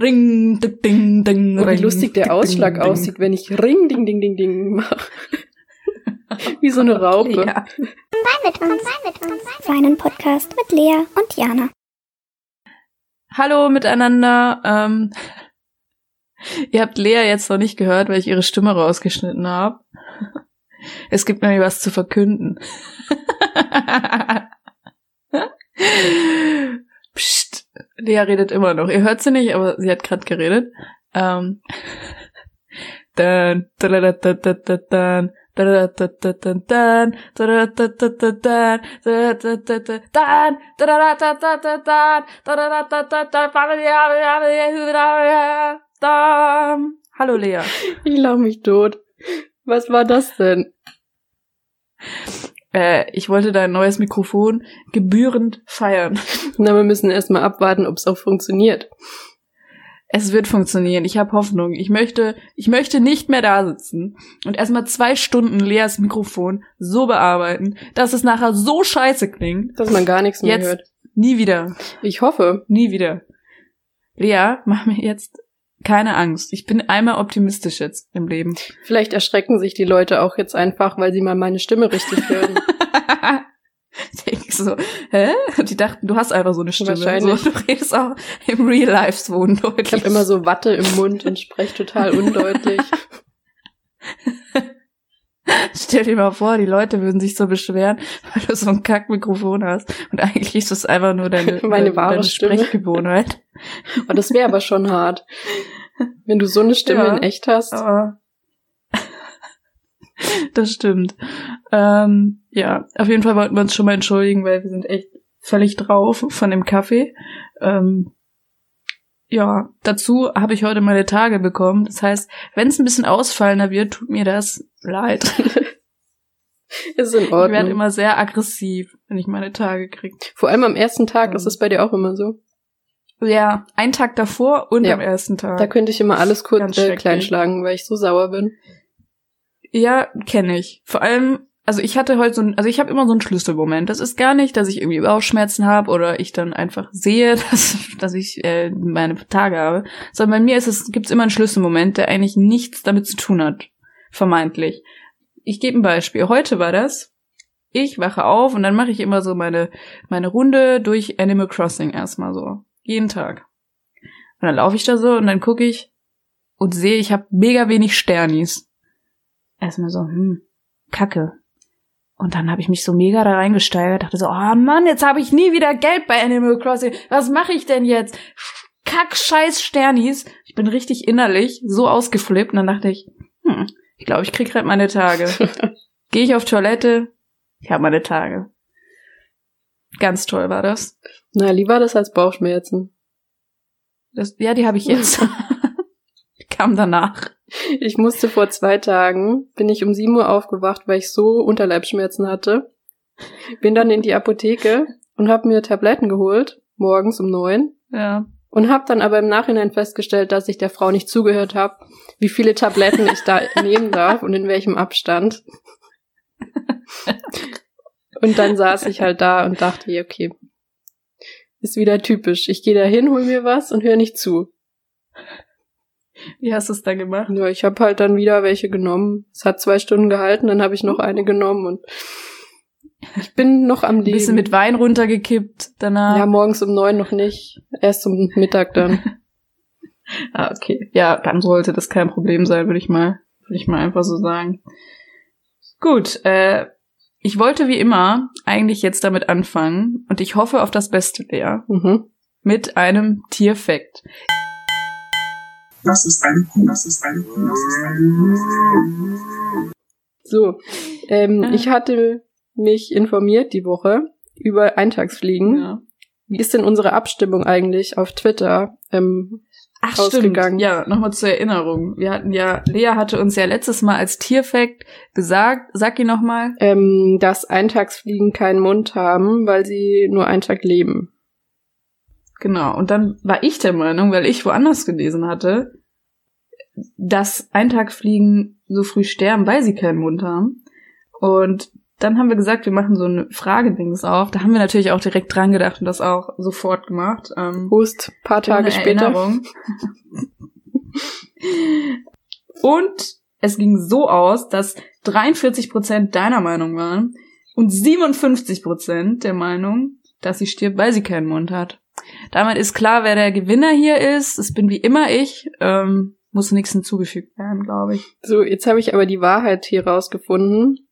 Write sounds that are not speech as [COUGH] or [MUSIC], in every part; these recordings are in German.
Ring, ding, ding, ding, Und wie ring, lustig der ding, Ausschlag ding, ding. aussieht, wenn ich Ring, Ding, Ding, Ding, Ding mache. [LAUGHS] wie so eine [LAUGHS] Raupe. Ja. mit uns, mit uns. Seinen Podcast mit Lea und Jana. Hallo miteinander. Ähm, [LAUGHS] ihr habt Lea jetzt noch nicht gehört, weil ich ihre Stimme rausgeschnitten habe. Es gibt nämlich was zu verkünden. Lea redet immer noch. Ihr hört sie nicht, aber sie hat gerade geredet. Ähm, dann, dadadadadadadan. Hallo Lea. Ich lach mich tot. Was war das denn? Äh, ich wollte dein neues Mikrofon gebührend feiern. [LAUGHS] Na, wir müssen erstmal abwarten, ob es auch funktioniert. Es wird funktionieren. Ich habe Hoffnung. Ich möchte, ich möchte nicht mehr da sitzen und erstmal zwei Stunden Leas Mikrofon so bearbeiten, dass es nachher so scheiße klingt. Dass man gar nichts mehr Jetzt hört. nie wieder. Ich hoffe. Nie wieder. Lea, mach mir jetzt keine Angst. Ich bin einmal optimistisch jetzt im Leben. Vielleicht erschrecken sich die Leute auch jetzt einfach, weil sie mal meine Stimme richtig hören. [LAUGHS] Ich so, hä? Die dachten, du hast einfach so eine Stimme. Wahrscheinlich. So, du redest auch im Real Life so undeutlich. Ich habe immer so Watte im Mund und spreche total undeutlich. [LAUGHS] [LAUGHS] Stell dir mal vor, die Leute würden sich so beschweren, [LAUGHS] weil du so ein Kackmikrofon hast. Und eigentlich ist das einfach nur deine, [LAUGHS] Meine deine, wahre deine. Sprechgewohnheit. Und das wäre aber schon hart. Wenn du so eine Stimme Ja. in echt hast. Das stimmt. Ähm, ja, auf jeden Fall wollten wir uns schon mal entschuldigen, weil wir sind echt völlig drauf von dem Kaffee. Ähm, ja, dazu habe ich heute meine Tage bekommen. Das heißt, wenn es ein bisschen ausfallender wird, tut mir das leid. [LAUGHS] Ist in Ich werde Ordnung. immer sehr aggressiv, wenn ich meine Tage kriege. Vor allem am ersten Tag ist es bei dir auch immer so. Ja, einen Tag davor und Ja. am ersten Tag. Da könnte ich immer alles kurz äh, kleinschlagen, weil ich so sauer bin. Ja, kenne ich. Vor allem, also ich hatte heute so ein, also ich habe immer so einen Schlüsselmoment. Das ist gar nicht, dass ich irgendwie Bauchschmerzen habe oder ich dann einfach sehe, [LAUGHS] dass, dass ich äh, meine Tage habe, sondern bei mir ist es, gibt's immer einen Schlüsselmoment, der eigentlich nichts damit zu tun hat, vermeintlich. Ich gebe ein Beispiel. Heute war das. Ich wache auf und dann mache ich immer so meine meine Runde durch Animal Crossing erstmal so jeden Tag. Und dann laufe ich da so und dann gucke ich und sehe, ich habe mega wenig Sternis erstmal so, hm, Kacke. Und dann habe ich mich so mega da reingesteigert, dachte so, oh Mann, jetzt habe ich nie wieder Geld bei Animal Crossing. Was mache ich denn jetzt? Kack, scheiß Sternis. Ich bin richtig innerlich so ausgeflippt und dann dachte ich, hm, ich glaube, ich krieg grad meine Tage. [LAUGHS] Gehe ich auf Toilette, ich habe meine Tage. Ganz toll war das. Na, lieber das als Bauchschmerzen. das ja, die habe ich jetzt. [LAUGHS] Kam danach. Ich musste vor zwei Tagen, bin ich um 7 Uhr aufgewacht, weil ich so Unterleibschmerzen hatte. Bin dann in die Apotheke und habe mir Tabletten geholt, morgens um neun. Ja. Und habe dann aber im Nachhinein festgestellt, dass ich der Frau nicht zugehört habe, wie viele Tabletten ich da [LAUGHS] nehmen darf und in welchem Abstand. Und dann saß ich halt da und dachte, okay, ist wieder typisch. Ich gehe da hin, hol mir was und höre nicht zu. Wie hast du es da gemacht? Ja, ich habe halt dann wieder welche genommen. Es hat zwei Stunden gehalten, dann habe ich noch eine genommen und ich bin noch am Leben. bisschen mit Wein runtergekippt danach. ja, morgens um neun noch nicht. Erst um Mittag dann. [LAUGHS] Ah, okay. Ja, dann sollte das kein Problem sein, würde ich mal, würde ich mal einfach so sagen. Gut, äh, ich wollte wie immer eigentlich jetzt damit anfangen und ich hoffe auf das Beste, Lea, Mhm. mit einem Tierfact. Das ist eine Kuh. Das ist eine Kuh. Das ist eine Kuh. So, ähm, Ah. ich hatte mich informiert die Woche über Eintagsfliegen. Ja. Wie ist denn unsere Abstimmung eigentlich auf Twitter? Ähm, Ach, Ausgegangen. stimmt. Ja, nochmal zur Erinnerung. Wir hatten ja, Lea hatte uns ja letztes Mal als Tierfact gesagt, sag ihn nochmal. ähm, dass Eintagsfliegen keinen Mund haben, weil sie nur einen Tag leben. Genau. Und dann war ich der Meinung, weil ich woanders gelesen hatte, dass Eintagfliegen so früh sterben, weil sie keinen Mund haben. Und dann haben wir gesagt, wir machen so eine Fragedings auf. Da haben wir natürlich auch direkt dran gedacht und das auch sofort gemacht. Ähm, Hust, paar Tage später. Und es ging so aus, dass 43 Prozent deiner Meinung waren und 57 Prozent der Meinung, dass sie stirbt, weil sie keinen Mund hat. Damit ist klar, wer der Gewinner hier ist. Es bin wie immer ich. Ähm, muss nichts hinzugefügt werden, glaube ich. So, jetzt habe ich aber die Wahrheit hier rausgefunden.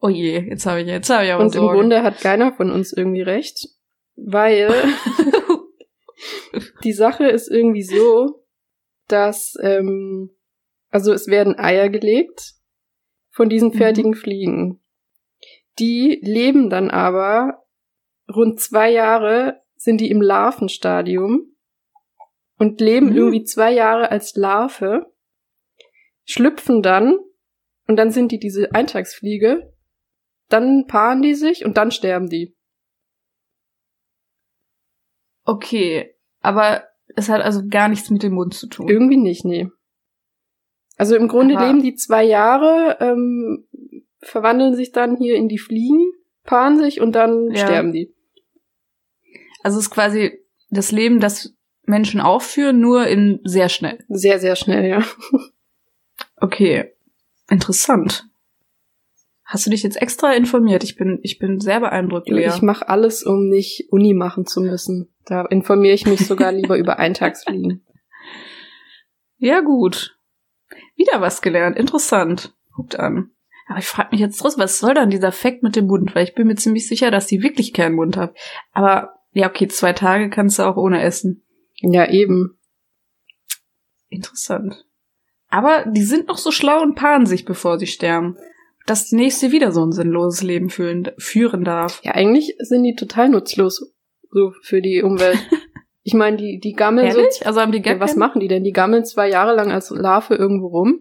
Oh je, jetzt habe ich, jetzt habe ich aber Und im Sorge. Grunde hat keiner von uns irgendwie recht, weil [LAUGHS] die Sache ist irgendwie so, dass, ähm, also es werden Eier gelegt von diesen Mhm. fertigen Fliegen. Die leben dann aber rund zwei Jahre sind die im Larvenstadium und leben Mhm. irgendwie zwei Jahre als Larve, schlüpfen dann und dann sind die diese Eintagsfliege, dann paaren die sich und dann sterben die. Okay, aber es hat also gar nichts mit dem Mund zu tun. Irgendwie nicht, nee. Also im Grunde Aber- leben die zwei Jahre, ähm, verwandeln sich dann hier in die Fliegen, paaren sich und dann Ja. sterben die. Also es ist quasi das Leben, das Menschen aufführen, nur in sehr schnell. Sehr, sehr schnell, ja. [LAUGHS] Okay, interessant. Hast du dich jetzt extra informiert? Ich bin, ich bin sehr beeindruckt, Lea. Ich mache alles, um nicht Uni machen zu müssen. Da informiere ich mich sogar lieber über Eintagsfliegen. [LAUGHS] Ja, gut. Wieder was gelernt. Interessant. Guckt an. Aber ich frage mich jetzt trotzdem, was soll dann dieser Fakt mit dem Mund? Weil ich bin mir ziemlich sicher, dass die wirklich keinen Mund hat. Aber ja, okay, zwei Tage kannst du auch ohne essen. Ja, eben. Interessant. Aber die sind noch so schlau und paaren sich, bevor sie sterben. Dass die nächste wieder so ein sinnloses Leben führen, führen darf. Ja, eigentlich sind die total nutzlos so für die Umwelt. [LAUGHS] Ich meine, die, die gammeln so Ehrlich? Also haben die gar Ja, was machen die denn? Die gammeln zwei Jahre lang als Larve irgendwo rum.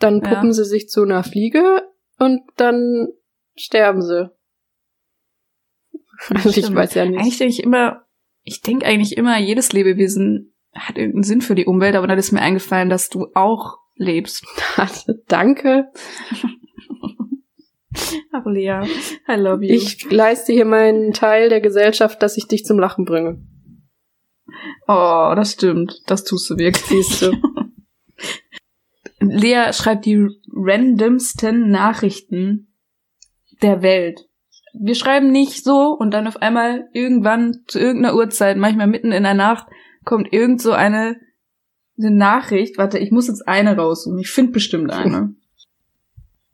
Dann Ja. puppen sie sich zu einer Fliege und dann sterben sie. [LAUGHS] Also ich Stimmt. weiß ja nicht. Eigentlich denke ich immer, ich denke eigentlich immer, jedes Lebewesen hat irgendeinen Sinn für die Umwelt, aber dann ist mir eingefallen, dass du auch lebst. [LAUGHS] Danke. [LAUGHS] Ach, Lea, I love you. Ich leiste hier meinen Teil der Gesellschaft, dass ich dich zum Lachen bringe. oh, das stimmt. Das tust du wirklich. Siehst du. [LAUGHS] Lea schreibt die randomsten Nachrichten der Welt. Wir schreiben nicht so und dann auf einmal irgendwann zu irgendeiner Uhrzeit, manchmal mitten in der Nacht, kommt irgend so eine, eine Nachricht. Warte, ich muss jetzt eine raussuchen. Ich finde bestimmt eine. [LAUGHS]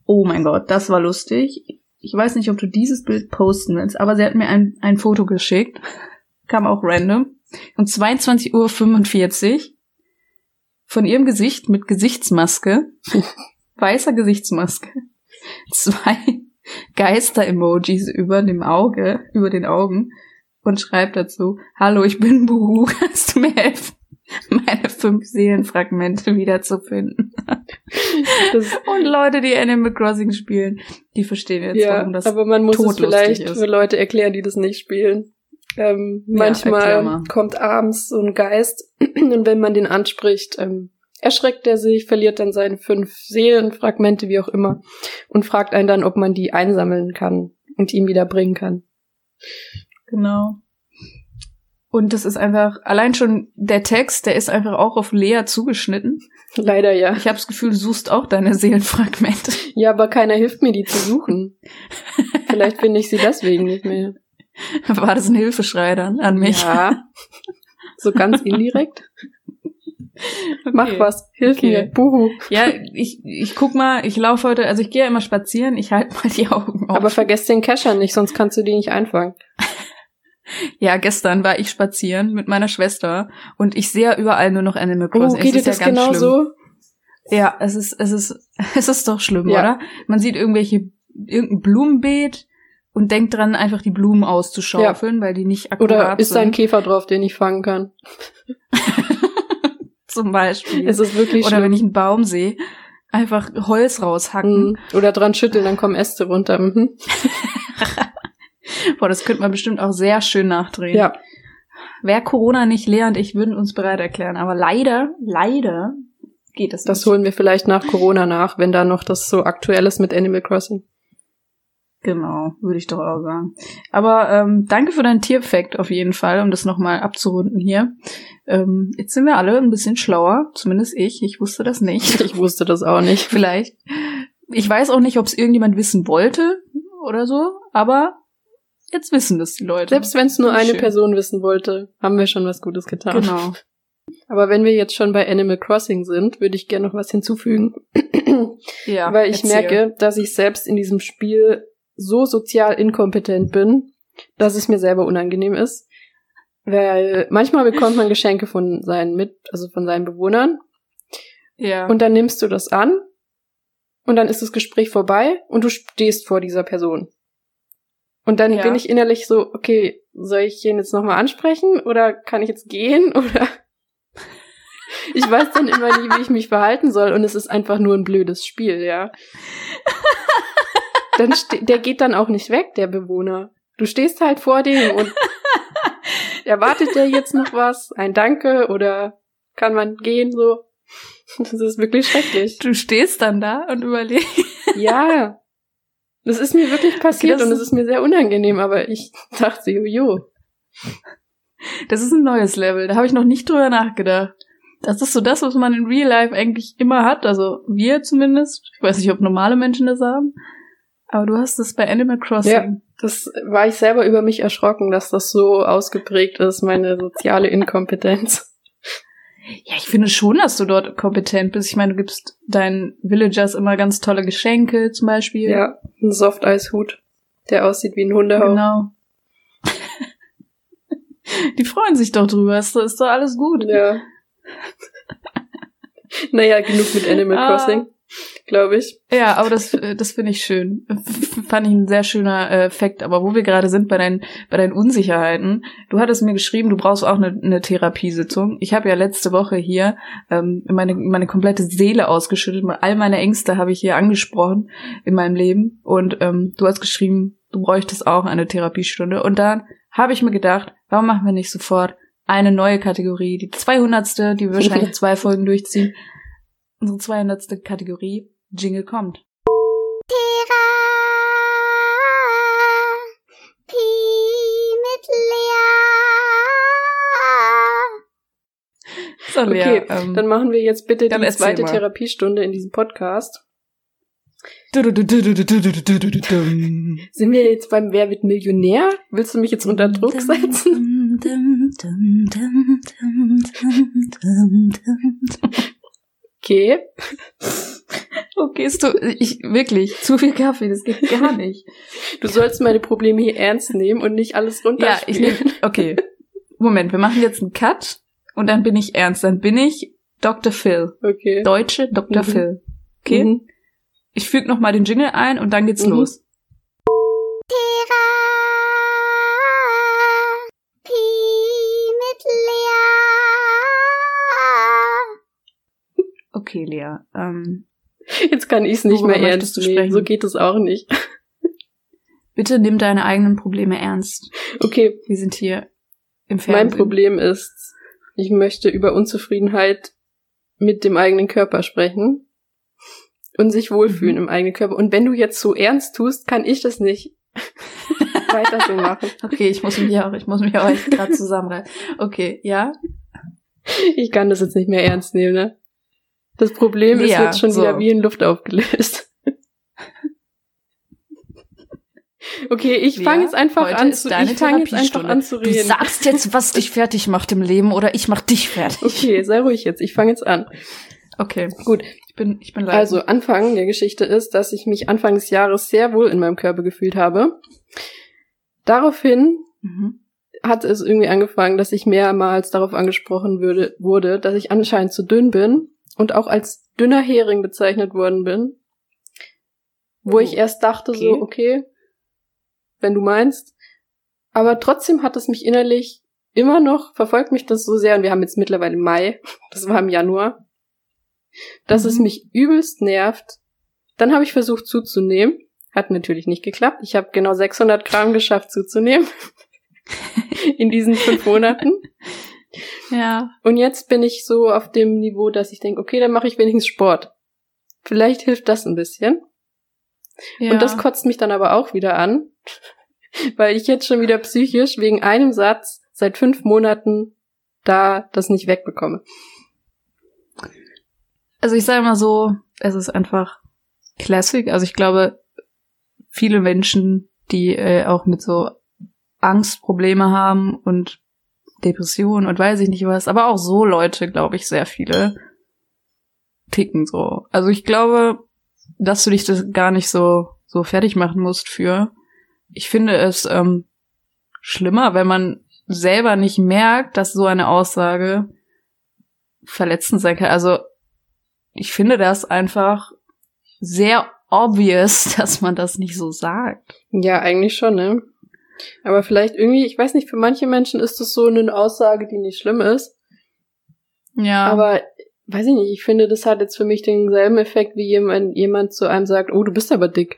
Oh mein Gott, das war lustig. Ich weiß nicht, ob du dieses Bild posten willst, aber sie hat mir ein, ein Foto geschickt. [LAUGHS] Kam auch random. Um 22.45 Uhr von ihrem Gesicht mit Gesichtsmaske, [LAUGHS] weißer Gesichtsmaske, zwei [LAUGHS] Geister-Emojis über dem Auge, über den Augen und schreibt dazu, Hallo, ich bin Buhu, kannst du mir helfen, [LAUGHS] meine fünf Seelenfragmente wiederzufinden? [LAUGHS] Und Leute, die Animal Crossing spielen, die verstehen jetzt, ja, warum das aber man muss es vielleicht ist. für Leute erklären, die das nicht spielen. Ähm, Ja, manchmal mal. kommt abends so ein Geist [CLEARS THROAT] und wenn man den anspricht, ähm, erschreckt er sich, verliert dann seine fünf Seelenfragmente, wie auch immer, und fragt einen dann, ob man die einsammeln kann und ihm wieder bringen kann. Genau. Und das ist einfach, allein schon der Text, der ist einfach auch auf Lea zugeschnitten. Leider ja. Ich habe das Gefühl, du suchst auch deine Seelenfragmente. Ja, aber keiner hilft mir, die zu suchen. Vielleicht finde ich sie deswegen nicht mehr. War das ein Hilfeschrei dann an mich? Ja. So ganz indirekt. Okay. Mach was. Hilf Okay. mir. Buhu. Ja, ich, ich guck mal, ich laufe heute, also ich gehe ja immer spazieren, ich halte mal die Augen auf. Aber vergesst den Kescher nicht, sonst kannst du die nicht einfangen. [LAUGHS] ja, gestern war ich spazieren mit meiner Schwester und ich sehe ja überall nur noch Animal Oh, Crossing. geht es dir das ja genau schlimm. so? Ja, es ist, es ist, [LAUGHS] es ist doch schlimm, Ja. oder? Man sieht irgendwelche, irgendein Blumenbeet und denkt dran, einfach die Blumen auszuschaufeln, weil die nicht akkurat Oder ist da ein sind. Käfer drauf, den ich fangen kann? [LAUGHS] Zum Beispiel. Es ist wirklich Oder wenn schlimm. ich einen Baum sehe, einfach Holz raushacken. Mhm. Oder dran schütteln, dann kommen Äste runter. [LAUGHS] Boah, das könnte man bestimmt auch sehr schön nachdrehen. Ja. Wer Corona nicht lernt, ich würden uns bereit erklären. Aber leider, leider geht es Das nicht. holen wir vielleicht nach Corona nach, wenn da noch das so aktuell ist mit Animal Crossing. Genau, würde ich doch auch sagen. Aber ähm, danke für deinen Tierfact auf jeden Fall, um das nochmal abzurunden hier. Ähm, jetzt sind wir alle ein bisschen schlauer, zumindest ich. Ich wusste das nicht. [LAUGHS] Ich wusste das auch nicht. Vielleicht. Ich weiß auch nicht, ob es irgendjemand wissen wollte oder so, aber jetzt wissen das die Leute. Selbst wenn es nur eine Schön. Person wissen wollte, haben wir schon was Gutes getan. Genau. Aber wenn wir jetzt schon bei Animal Crossing sind, würde ich gerne noch was hinzufügen. [CLEARS THROAT] Ja, Weil ich erzähl. merke, dass ich selbst in diesem Spiel so sozial inkompetent bin, dass es mir selber unangenehm ist. Weil manchmal bekommt man Geschenke von seinen Mit, also von seinen Bewohnern. Ja. Und dann nimmst du das an. Und dann ist das Gespräch vorbei und du stehst vor dieser Person. Und dann Ja. bin ich innerlich so, okay, soll ich ihn jetzt nochmal ansprechen oder kann ich jetzt gehen [LAUGHS] oder ich weiß dann immer nie, wie ich mich verhalten soll und es ist einfach nur ein blödes Spiel, ja. [LAUGHS] Dann der geht dann auch nicht weg, der Bewohner. Du stehst halt vor dem und [LAUGHS] erwartet der jetzt noch was? Ein Danke oder kann man gehen so? Das ist wirklich schrecklich. du stehst dann da und überlegst. Ja. Das ist mir wirklich passiert das und es ist- ist mir sehr unangenehm, aber ich [LAUGHS] dachte, jojo. Das ist ein neues Level. Da habe ich noch nicht drüber nachgedacht. Das ist so das, was man in Real Life eigentlich immer hat. Also wir zumindest. Ich weiß nicht, ob normale Menschen das haben. Aber du hast das bei Animal Crossing. Ja. Das war ich selber über mich erschrocken, dass das so ausgeprägt ist, meine soziale Inkompetenz. Ja, ich finde schon, dass du dort kompetent bist. Ich meine, du gibst deinen Villagers immer ganz tolle Geschenke, zum Beispiel. Ja, ein Softeishut, der aussieht wie ein Hundehauch. Genau. [LAUGHS] Die freuen sich doch drüber. Ist doch, ist doch alles gut. Ja. [LAUGHS] naja, genug mit Animal Ah. Glaube ich. Ja, aber das, äh, das finde ich schön. Fand ich ein sehr schöner äh, Fakt. Aber wo wir gerade sind bei deinen, bei deinen Unsicherheiten, du hattest mir geschrieben, du brauchst auch eine, eine Therapiesitzung. Ich habe ja letzte Woche hier ähm, meine, meine komplette Seele ausgeschüttet. All meine Ängste habe ich hier angesprochen in meinem Leben. Und ähm, du hast geschrieben, du bräuchtest auch eine Therapiestunde. Und dann habe ich mir gedacht, warum machen wir nicht sofort eine neue Kategorie, die 200. die wir wahrscheinlich [LAUGHS] zwei Folgen durchziehen. Unsere 200. Kategorie, Jingle kommt. Therapie mit Lea. So, Lea, Okay, ähm, dann machen wir jetzt bitte die zweite mal. Therapiestunde in diesem Podcast. Sind wir jetzt beim Wer wird Millionär? Willst du mich jetzt unter Druck setzen? Okay. Okay, ist du, ich, wirklich, zu viel Kaffee, das geht gar nicht. Du sollst meine Probleme hier ernst nehmen und nicht alles Ja, runterspielen. ich nehme, okay. Moment, wir machen jetzt einen Cut und dann bin ich ernst, dann bin ich Dr. Phil. Okay. Deutsche Dr. Mhm. Phil. Okay? Mhm. Ich füge noch mal den Jingle ein und dann geht's Mhm. los. Okay, Lea. Ähm, Jetzt kann ich es nicht Worüber mehr ernst nehmen. sprechen? So geht es auch nicht. bitte nimm deine eigenen Probleme ernst. Okay, Wir sind hier im mein Fernsehen. Problem ist, ich möchte über Unzufriedenheit mit dem eigenen Körper sprechen und sich wohlfühlen Mhm. im eigenen Körper. Und wenn du jetzt so ernst tust, kann ich das nicht [LAUGHS] weiter so machen. Okay, ich muss mich auch, ich muss mich auch gerade zusammenreißen. Okay, ja? Ich kann das jetzt nicht mehr ernst nehmen, ne? Das Problem ist Lea, jetzt schon so. wieder wie in Luft aufgelöst. Okay, ich Lea, fange jetzt einfach an ist zu ich fange jetzt einfach an zu Du reden. sagst jetzt, was dich [LAUGHS] fertig macht im Leben oder ich mach dich fertig. Okay, sei ruhig jetzt. Ich fange jetzt an. Okay, Gut. ich bin, ich bin leise. Also, Anfang der Geschichte ist, dass ich mich Anfang des Jahres sehr wohl in meinem Körper gefühlt habe. Daraufhin Mhm. hat es irgendwie angefangen, dass ich mehrmals darauf angesprochen würde, wurde, dass ich anscheinend zu dünn bin und auch als dünner Hering bezeichnet worden bin. Wo Oh, ich erst dachte so, okay. okay, wenn du meinst. Aber trotzdem hat es mich innerlich immer noch, verfolgt mich das so sehr, und wir haben jetzt mittlerweile Mai, [LAUGHS] das war im Januar, dass es Mhm. mich übelst nervt. Dann habe ich versucht zuzunehmen. Hat natürlich nicht geklappt. Ich habe genau 600 Gramm geschafft zuzunehmen. [LAUGHS] In diesen fünf Monaten. [LAUGHS] Ja. Und jetzt bin ich so auf dem Niveau, dass ich denke, okay, dann mache ich wenigstens Sport. Vielleicht hilft das ein bisschen. Ja. Und das kotzt mich dann aber auch wieder an, [LAUGHS] weil ich jetzt schon wieder psychisch wegen einem Satz seit fünf Monaten da das nicht wegbekomme. Also ich sage mal so, es ist einfach Classic. Also ich glaube, viele Menschen, die äh, auch mit so Angstprobleme haben und Depressionen und weiß ich nicht was, aber auch so Leute, glaube ich, sehr viele ticken so. Also ich glaube, dass du dich das gar nicht so so fertig machen musst für. Ich finde es ähm, schlimmer, wenn man selber nicht merkt, dass so eine Aussage verletzend sein kann. Also ich finde das einfach sehr obvious, [LAUGHS] dass man das nicht so sagt. Ja, eigentlich schon, ne? Aber vielleicht irgendwie, ich weiß nicht, für manche Menschen ist das so eine Aussage, die nicht schlimm ist. Ja. Aber weiß ich nicht, ich finde, das hat jetzt für mich denselben Effekt, wie jemand, jemand zu einem sagt, oh, du bist aber dick.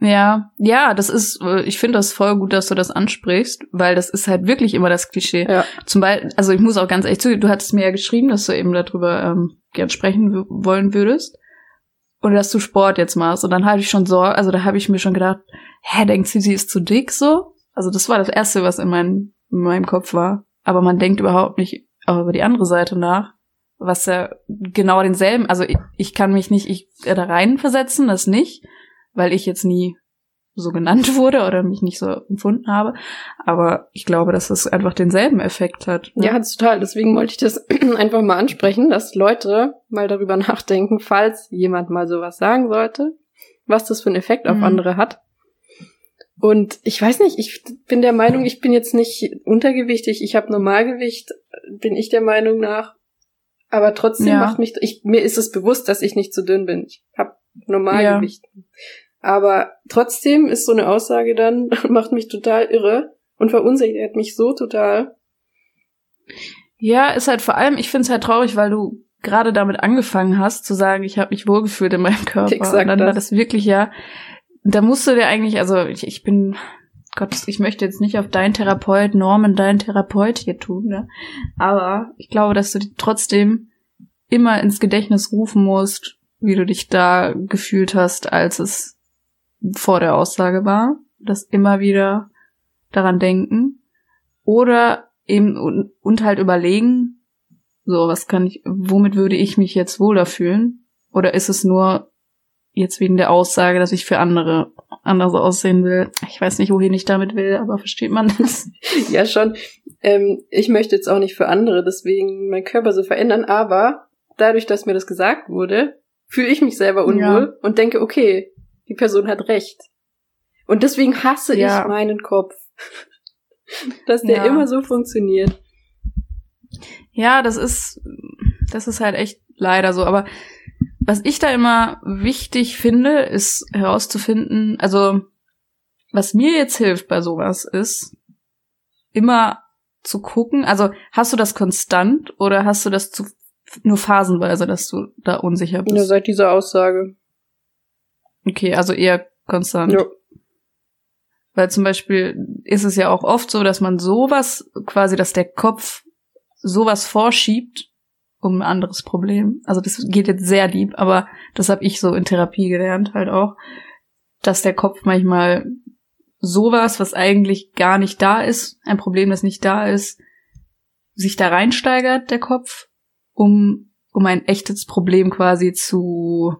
Ja, ja, das ist, äh, ich finde das voll gut, dass du das ansprichst, weil das ist halt wirklich immer das Klischee. Ja. Zum Beispiel, also ich muss auch ganz ehrlich zugeben, du hattest mir ja geschrieben, dass du eben darüber ähm, gern sprechen wollen würdest. Und dass du Sport jetzt machst. Und dann habe ich schon Sorge, also da habe ich mir schon gedacht, hä, denkt sie, sie ist zu dick so? Also das war das Erste, was in, mein, in meinem Kopf war. Aber man denkt überhaupt nicht auch über die andere Seite nach, was ja genau denselben, also ich, ich kann mich nicht ich, äh, da reinversetzen, das nicht, weil ich jetzt nie so genannt [LAUGHS] wurde oder mich nicht so empfunden habe. Aber ich glaube, dass das einfach denselben Effekt hat. ne? Ja, total. Deswegen wollte ich das [CLEARS THROAT] einfach mal ansprechen, dass Leute mal darüber [LAUGHS] nachdenken, falls jemand mal sowas sagen sollte, was das für einen Effekt auf Mhm. andere hat. Und ich weiß nicht, ich bin der Meinung, ich bin jetzt nicht untergewichtig, ich habe Normalgewicht, bin ich der Meinung nach. Aber trotzdem Ja. macht mich, ich, mir ist es bewusst, dass ich nicht zu dünn bin. Ich habe Normalgewicht. Aber trotzdem ist so eine Aussage dann, [LAUGHS] macht mich total irre und verunsichert mich so total. Ja, ist halt vor allem, ich finde es halt traurig, weil du gerade damit angefangen hast zu sagen, ich habe mich wohlgefühlt in meinem Körper. Exakt und dann war das. das wirklich ja, da musst du dir eigentlich, also ich, ich bin, Gott, ich möchte jetzt nicht auf deinen Therapeut, Norman, deinen Therapeut hier tun, ne? Aber ich glaube, dass du trotzdem immer ins Gedächtnis rufen musst, wie du dich da gefühlt hast, als es vor der Aussage war. Das immer wieder daran denken. Oder eben und, und halt überlegen, so, was kann ich, womit würde ich mich jetzt wohler fühlen? Oder ist es nur jetzt wegen der Aussage, dass ich für andere anders aussehen will? Ich weiß nicht, wohin ich damit will, aber versteht man das? [LAUGHS] Ja, schon. Ähm, ich möchte jetzt auch nicht für andere deswegen meinen Körper so verändern, aber dadurch, dass mir das gesagt wurde, fühle ich mich selber unwohl und denke, okay, die Person hat recht. Und deswegen hasse Ja. ich meinen Kopf. [LAUGHS] dass der Ja. immer so funktioniert. Ja, das ist, das ist halt echt leider so. Aber was ich da immer wichtig finde, ist herauszufinden, also was mir jetzt hilft bei sowas ist, immer zu gucken, also hast du das konstant oder hast du das zu, nur phasenweise, dass du da unsicher bist? Ja, seit dieser Aussage. Okay, also eher konstant. Ja. Weil zum Beispiel ist es ja auch oft so, dass man sowas, quasi, dass der Kopf sowas vorschiebt um ein anderes Problem. Also das geht jetzt sehr deep, aber das habe ich so in Therapie gelernt halt auch, dass der Kopf manchmal sowas, was eigentlich gar nicht da ist, ein Problem, das nicht da ist, sich da reinsteigert, der Kopf, um, um ein echtes Problem quasi zu,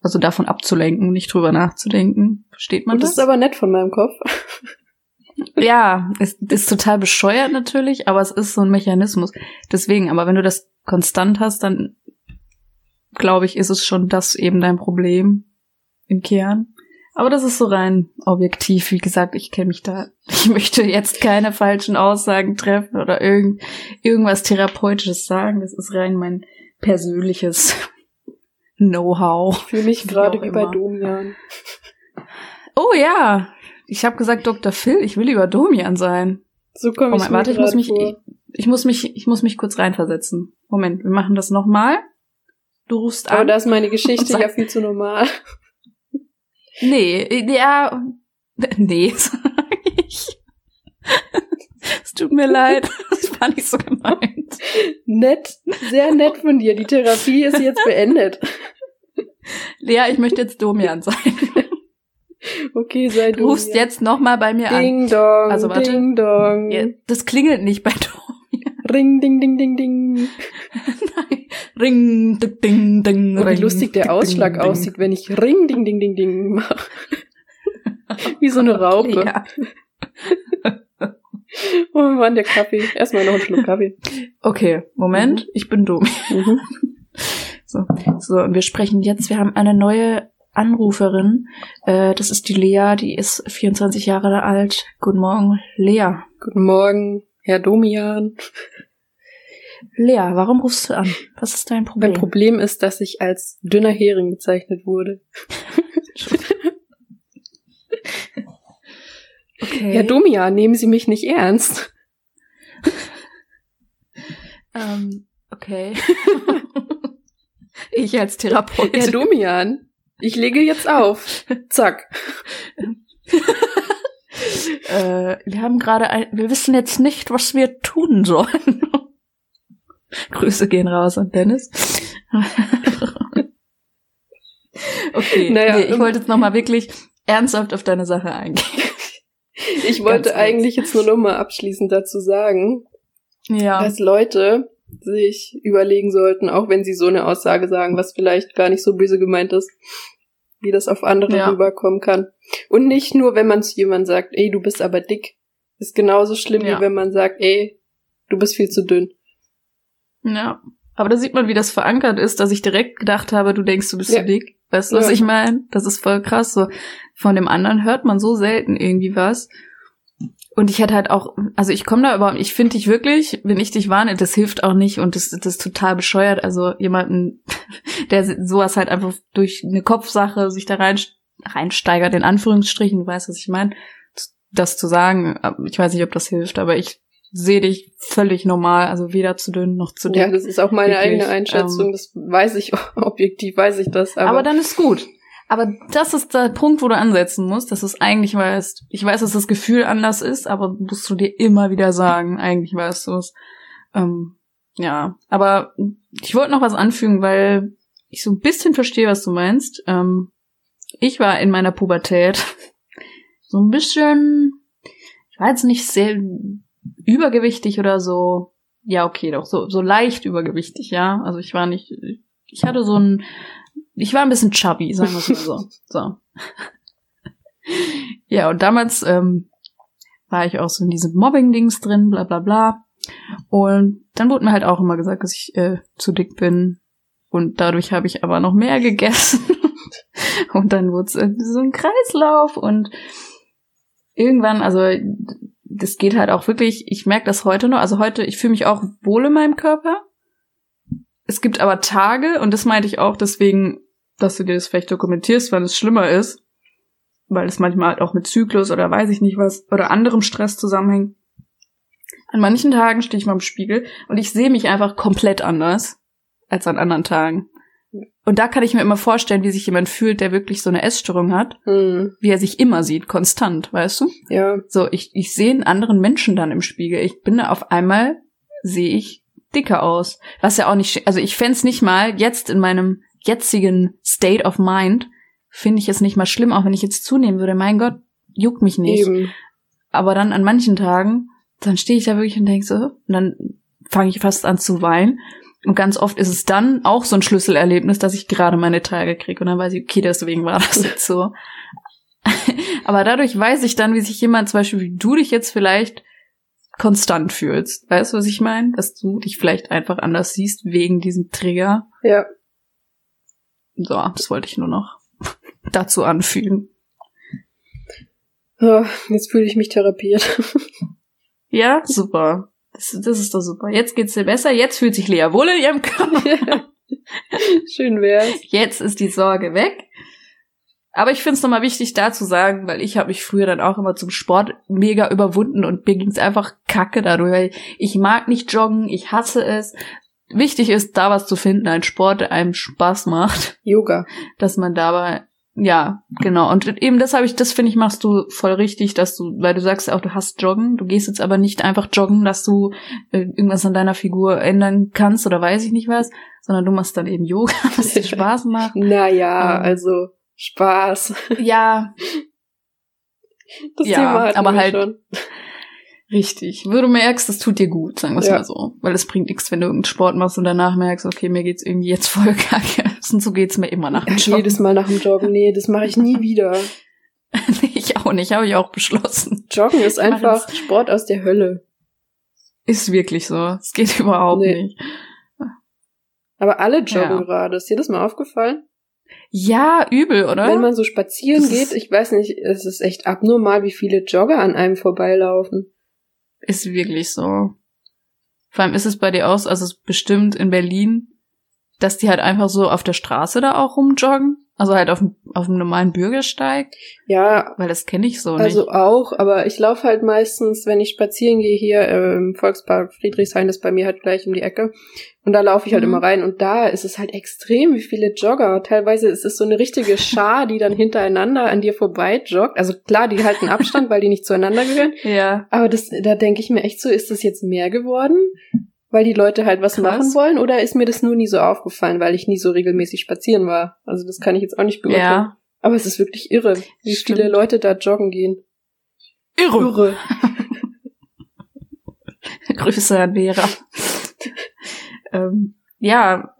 also davon abzulenken, nicht drüber nachzudenken. Versteht man das das? ist aber nett von meinem Kopf. [LAUGHS] Ja, es ist total bescheuert natürlich, aber es ist so ein Mechanismus. Deswegen, aber wenn du das konstant hast, dann glaube ich, ist es schon das eben dein Problem im Kern. Aber das ist so rein objektiv. Wie gesagt, ich kenne mich da. [LAUGHS] Ich möchte jetzt keine falschen Aussagen treffen oder irgend, irgendwas Therapeutisches sagen. Das ist rein mein persönliches Know-how. Fühle mich [LAUGHS] gerade wie bei immer. Domian. [LAUGHS] Oh ja, ich habe gesagt Dr. Phil, ich will lieber Domian sein. So komme ich warte, ich muss mich, ich, ich muss mich, ich muss mich kurz reinversetzen. Moment, wir machen das nochmal. Du rufst Aber an. da ist meine Geschichte [LAUGHS] ja viel zu normal. nee, ja, nee, sag ich. Tut mir leid, [LAUGHS] das war nicht so gemeint. Nett, sehr nett von dir. Die Therapie ist jetzt beendet. Lea, ich möchte jetzt Domian sein. Okay, sei Du rufst Domian. jetzt noch mal bei mir an. Ding dong, Also, warte. ding dong. Ja, Das klingelt nicht bei Domian. Ring, ding, ding, ding, ding. Ring, ding, ding, ding. Oh, wie ring, lustig der ding, Ausschlag ding, ding. aussieht, wenn ich Ring, ding, ding, ding, ding mache. wie so eine [LAUGHS] Raupe. Ja. [LAUGHS] Oh Mann, der Kaffee. Erstmal noch einen Schluck Kaffee. Okay, Moment, ich bin Domian. Mhm. [LAUGHS] So, so, und wir sprechen jetzt, wir haben eine neue Anruferin. Äh, das ist die Lea, die ist 24 Jahre alt. Guten Morgen, Lea. Guten Morgen, Herr Domian. Lea, warum rufst du an? Was ist dein Problem? Mein Problem ist, dass ich als dünner Hering bezeichnet wurde. [LAUGHS] okay. Herr Domian, nehmen Sie mich nicht ernst. ähm, okay. [LAUGHS] ich als Therapeut. Herr Domian, ich lege jetzt auf. Zack. [LAUGHS] äh, wir haben gerade ein, wir wissen jetzt nicht, was wir tun sollen. [LAUGHS] Grüße gehen raus an Dennis. okay, Naja, nee, ich ähm, wollte jetzt nochmal wirklich ernsthaft auf deine Sache eingehen. Ich wollte eigentlich jetzt nur noch mal abschließend dazu sagen, Ja. dass Leute sich überlegen sollten, auch wenn sie so eine Aussage sagen, was vielleicht gar nicht so böse gemeint ist, wie das auf andere Ja. rüberkommen kann. Und nicht nur, wenn man zu jemandem sagt, ey, du bist aber dick. Ist genauso schlimm, Ja. wie wenn man sagt, ey, du bist viel zu dünn. Ja. Aber da sieht man, wie das verankert ist, dass ich direkt gedacht habe, du denkst, du bist Ja. zu dick. Weißt du, was Ja. ich meine? Das ist voll krass. So von dem anderen hört man so selten irgendwie was. Und ich hätte halt auch, also ich komme da überhaupt, ich finde dich wirklich, wenn ich dich warne, das hilft auch nicht und das, das ist total bescheuert. Also jemanden, [LAUGHS] der sowas halt einfach durch eine Kopfsache sich da rein, reinsteigert, in Anführungsstrichen, du weißt, was ich meine, das zu sagen, ich weiß nicht, ob das hilft, aber ich sehe dich völlig normal, also weder zu dünn noch zu dick. Ja, das ist auch meine Wirklich, eigene Einschätzung. ähm, das weiß ich, [LAUGHS] objektiv weiß ich das. Aber, Aber, dann ist gut. Aber das ist der Punkt, wo du ansetzen musst, dass du es eigentlich weißt. Ich weiß, dass das Gefühl anders ist, aber musst du dir immer wieder sagen, eigentlich weißt du es. Ähm, ja, aber ich wollte noch was anfügen, weil ich so ein bisschen verstehe, was du meinst. Ähm, ich war in meiner Pubertät [LAUGHS] so ein bisschen, ich war jetzt nicht sehr übergewichtig oder so. Ja, okay, doch, so, so leicht übergewichtig, ja. Also ich war nicht, ich hatte so ein, ich war ein bisschen chubby, sagen wir es mal so. [LAUGHS] so. [LAUGHS] ja, und damals ähm, war ich auch so in diesem Mobbing-Dings drin, bla bla bla. Und dann wurde mir halt auch immer gesagt, dass ich äh, zu dick bin. Und dadurch habe ich aber noch mehr [LAUGHS] gegessen. und dann wurde es irgendwie so ein Kreislauf. Und irgendwann, also das geht halt auch wirklich, ich merke das heute noch. Also heute, ich fühle mich auch wohl in meinem Körper. Es gibt aber Tage, und das meinte ich auch deswegen, dass du dir das vielleicht dokumentierst, weil es schlimmer ist, weil es manchmal halt auch mit Zyklus oder weiß ich nicht was oder anderem Stress zusammenhängt. An manchen Tagen stehe ich mal im Spiegel und ich sehe mich einfach komplett anders als an anderen Tagen. Und da kann ich mir immer vorstellen, wie sich jemand fühlt, der wirklich so eine Essstörung hat, hm, wie er sich immer sieht, konstant, weißt du? ja, So, ich, ich sehe einen anderen Menschen dann im Spiegel. Ich bin da auf einmal, sehe ich dicker aus. Was ja auch nicht, also ich fänd's nicht mal jetzt in meinem jetzigen State of Mind, finde ich es nicht mal schlimm, auch wenn ich jetzt zunehmen würde. Mein Gott, juckt mich nicht. eben. Aber dann an manchen Tagen, dann stehe ich da wirklich und denke so, und dann fange ich fast an zu weinen. Und ganz oft ist es dann auch so ein Schlüsselerlebnis, dass ich gerade meine Tage kriege. Und dann weiß ich, okay, deswegen war das jetzt so. [LAUGHS] Aber dadurch weiß ich dann, wie sich jemand, zum Beispiel wie du dich jetzt vielleicht konstant fühlst. Weißt du, was ich meine? Dass du dich vielleicht einfach anders siehst wegen diesem Trigger. Ja. So, das wollte ich nur noch [LAUGHS] dazu anfügen. Oh, jetzt fühle ich mich therapiert. [LAUGHS] Ja, super. Das, das ist doch super. Jetzt geht's dir besser. Jetzt fühlt sich Lea wohl in ihrem Körper. [LAUGHS] Schön wär's. Jetzt ist die Sorge weg. Aber ich finde es nochmal wichtig, da zu sagen, weil ich habe mich früher dann auch immer zum Sport mega überwunden und mir ging's einfach kacke dadurch, weil ich mag nicht joggen, ich hasse es. Wichtig ist, da was zu finden, ein Sport, der einem Spaß macht, Yoga. dass man dabei Ja, genau. Und eben das habe ich, das finde ich, machst du voll richtig, dass du, weil du sagst ja auch, du hast Joggen, du gehst jetzt aber nicht einfach joggen, dass du äh, irgendwas an deiner Figur ändern kannst oder weiß ich nicht was, sondern du machst dann eben Yoga, [LAUGHS] was dir Spaß macht. Naja, Ähm. also Spaß. Ja, [LAUGHS] Das Ja, Thema hatten aber halt- schon. richtig. Wo du merkst, das tut dir gut, sagen wir es Ja. mal so. Weil es bringt nichts, wenn du irgendeinen Sport machst und danach merkst, okay, mir geht's irgendwie jetzt voll kacke. Und so geht's mir immer nach dem Joggen. jedes Mal nach dem Joggen, nee, das mache ich nie [LAUGHS] wieder. ich auch nicht, habe ich auch beschlossen. Joggen ist einfach jetzt- Sport aus der Hölle. Ist wirklich so. Es geht [LAUGHS] überhaupt Nee. nicht. Aber alle joggen Ja. gerade. Ist dir das mal aufgefallen? Ja, übel, oder? Wenn man so spazieren Das geht, ich weiß nicht, es ist echt abnormal, wie viele Jogger an einem vorbeilaufen. Ist wirklich so. Vor allem ist es bei dir aus, also es bestimmt in Berlin, dass die halt einfach so auf der Straße da auch rumjoggen. Also halt auf dem, auf dem normalen Bürgersteig. Ja, Weil das kenne ich so also nicht. auch, aber ich laufe halt meistens, wenn ich spazieren gehe hier im Volkspark Friedrichshain, das ist bei mir halt gleich um die Ecke. Und da laufe ich halt Mhm. immer rein und da ist es halt extrem, wie viele Jogger. Teilweise ist es so eine richtige [LAUGHS] Schar, die dann hintereinander an dir vorbei joggt. Also klar, die halten Abstand, [LAUGHS] weil die nicht zueinander gehören. Ja. Aber das, da denke ich mir echt so, ist das jetzt mehr geworden? Weil die Leute halt was Krass. machen wollen? Oder ist mir das nur nie so aufgefallen, weil ich nie so regelmäßig spazieren war? Also das kann ich jetzt auch nicht beurteilen. Ja. Aber es ist wirklich irre, wie Stimmt. viele Leute da joggen gehen. Irre. Irre. [LAUGHS] Grüße an Lehrer. ähm, ja,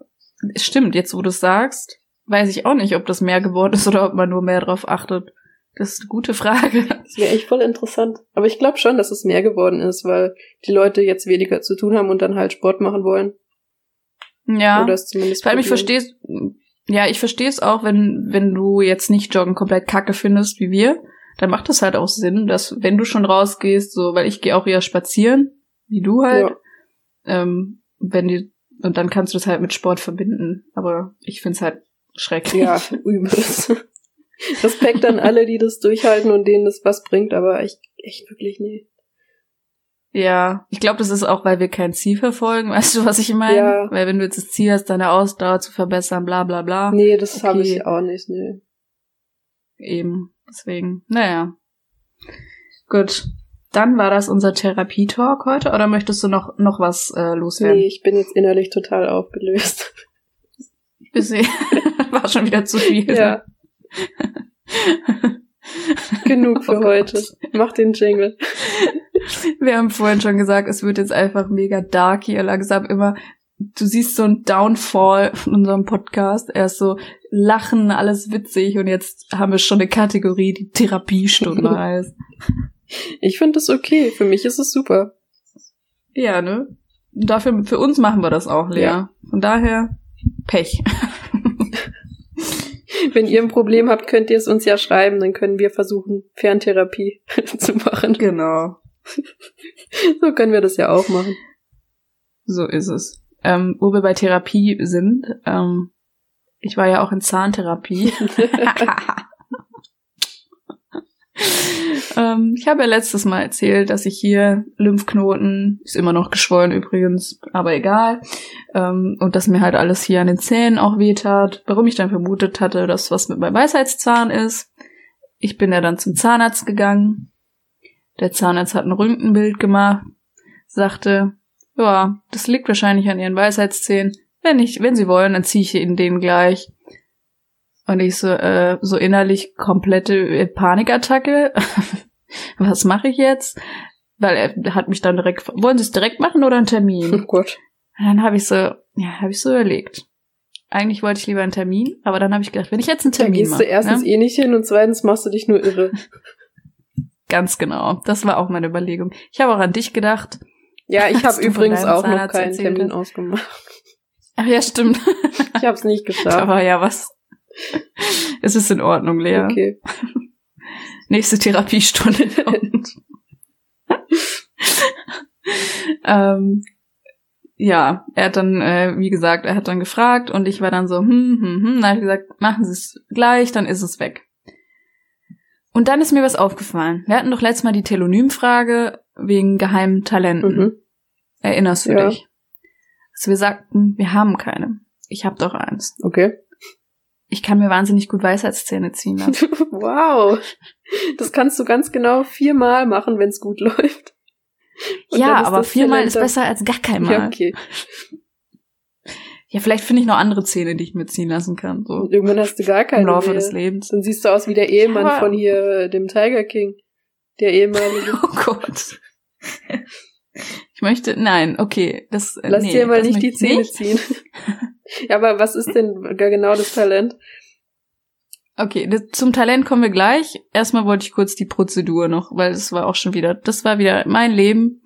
es stimmt, jetzt wo du es sagst, weiß ich auch nicht, ob das mehr geworden ist oder ob man nur mehr drauf achtet. Das ist eine gute Frage. Das wäre echt voll interessant. Aber ich glaube schon, dass es mehr geworden ist, weil die Leute jetzt weniger zu tun haben und dann halt Sport machen wollen. Ja. Oder es zumindest Vor allem, ich verstehe ja, ich verstehe es auch, wenn, wenn du jetzt nicht Joggen komplett kacke findest wie wir, dann macht es halt auch Sinn, dass wenn du schon rausgehst, so, weil ich gehe auch eher spazieren, wie du halt, Ja. ähm, wenn die, und dann kannst du das halt mit Sport verbinden. Aber ich find's halt schrecklich. Ja, übelst. [LAUGHS] Respekt an alle, die das durchhalten und denen das was bringt, aber echt, echt wirklich nee. Ja, ich glaube, das ist auch, weil wir kein Ziel verfolgen. Weißt du, was ich meine? Ja. Weil wenn du jetzt das Ziel hast, deine Ausdauer zu verbessern, bla bla bla. Nee, das habe Okay. ich auch nicht, nee. Eben. Deswegen, naja. Gut. Dann war das unser Therapietalk heute oder möchtest du noch, noch was äh, loswerden? Nee, ich bin jetzt innerlich total aufgelöst. Bisschen- [LAUGHS] war schon wieder zu viel. Ja, [LAUGHS] genug für Oh heute. Mach den Jingle. [LAUGHS] Wir haben vorhin schon gesagt, es wird jetzt einfach mega dark hier langsam immer. Du siehst so ein Downfall von unserem Podcast. Erst so Lachen, alles witzig und jetzt haben wir schon eine Kategorie, die Therapiestunde [LAUGHS] heißt. Ich finde das okay. Für mich ist es super. Ja, ne? Dafür, für uns machen wir das auch, Lea. Ja. Von daher, Pech. [LAUGHS] Wenn ihr ein Problem habt, könnt ihr es uns ja schreiben. Dann können wir versuchen, Ferntherapie [LAUGHS] zu machen. Genau. [LAUGHS] So können wir das ja auch machen. So ist es. Ähm, wo wir bei Therapie sind, ähm, ich war ja auch in Zahntherapie. Ähm, ich habe ja letztes Mal erzählt, dass ich hier Lymphknoten, ist immer noch geschwollen übrigens, aber egal, ähm, und dass mir halt alles hier an den Zähnen auch wehtat, warum ich dann vermutet hatte, dass was mit meinem Weisheitszahn ist. Ich bin ja dann zum Zahnarzt gegangen. Der Zahnarzt hat ein Röntgenbild gemacht, sagte, ja, das liegt wahrscheinlich an ihren Weisheitszähnen. Wenn nicht, wenn sie wollen, dann ziehe ich ihnen den gleich. Und ich so, äh, so innerlich komplette äh, Panikattacke. [LAUGHS] Was mache ich jetzt? Weil er hat mich dann direkt, wollen Sie es direkt machen oder einen Oh Termin? Gott. Und dann habe ich so, ja, habe ich so überlegt. Eigentlich wollte ich lieber einen Termin, aber dann habe ich gedacht, wenn ich jetzt einen Termin gehst mache, du erstens ne? eh nicht hin und zweitens machst du dich nur irre. [LAUGHS] ganz genau, das war auch meine Überlegung. Ich habe auch an dich gedacht. Ja, ich habe übrigens auch noch keinen Termin hast? ausgemacht. Ach ja, stimmt. Ich habe es nicht [LAUGHS] geschafft. war ja was. [LAUGHS] Es ist in Ordnung, Lea. Okay. [LAUGHS] Nächste Therapiestunde [LAUGHS] ähm, ja, er hat dann, äh, wie gesagt, er hat dann gefragt und ich war dann so, hm, hm, hm. Dann habe ich gesagt, machen Sie es gleich, dann ist es weg. Und dann ist mir was aufgefallen. Wir hatten doch letztes Mal die Telonymfrage wegen geheimen Talenten. Mhm. Erinnerst du Ja. dich? Also wir sagten, wir haben keine. Ich habe doch eins. Okay. Ich kann mir wahnsinnig gut Weisheitszähne ziehen lassen. [LAUGHS] wow. Das kannst du ganz genau viermal machen, wenn es gut läuft. Und ja, aber viermal ist besser als gar keinmal. [LAUGHS] Ja, Ja, okay. vielleicht finde ich noch andere Zähne, die ich mir ziehen lassen kann, so Und irgendwann hast du gar keine im Laufe mehr. des Lebens. Dann siehst du aus wie der Ehemann aber- von hier, dem Tiger King. Der ehemalige. [LAUGHS] Oh Gott. Ich möchte, nein, okay, das, äh, Lass nee, dir mal nicht die Zähne nicht. ziehen. Ja, aber was ist denn genau das Talent? Okay, das, zum Talent kommen wir gleich. Erstmal wollte ich kurz die Prozedur noch, weil das war auch schon wieder, das war wieder mein Leben.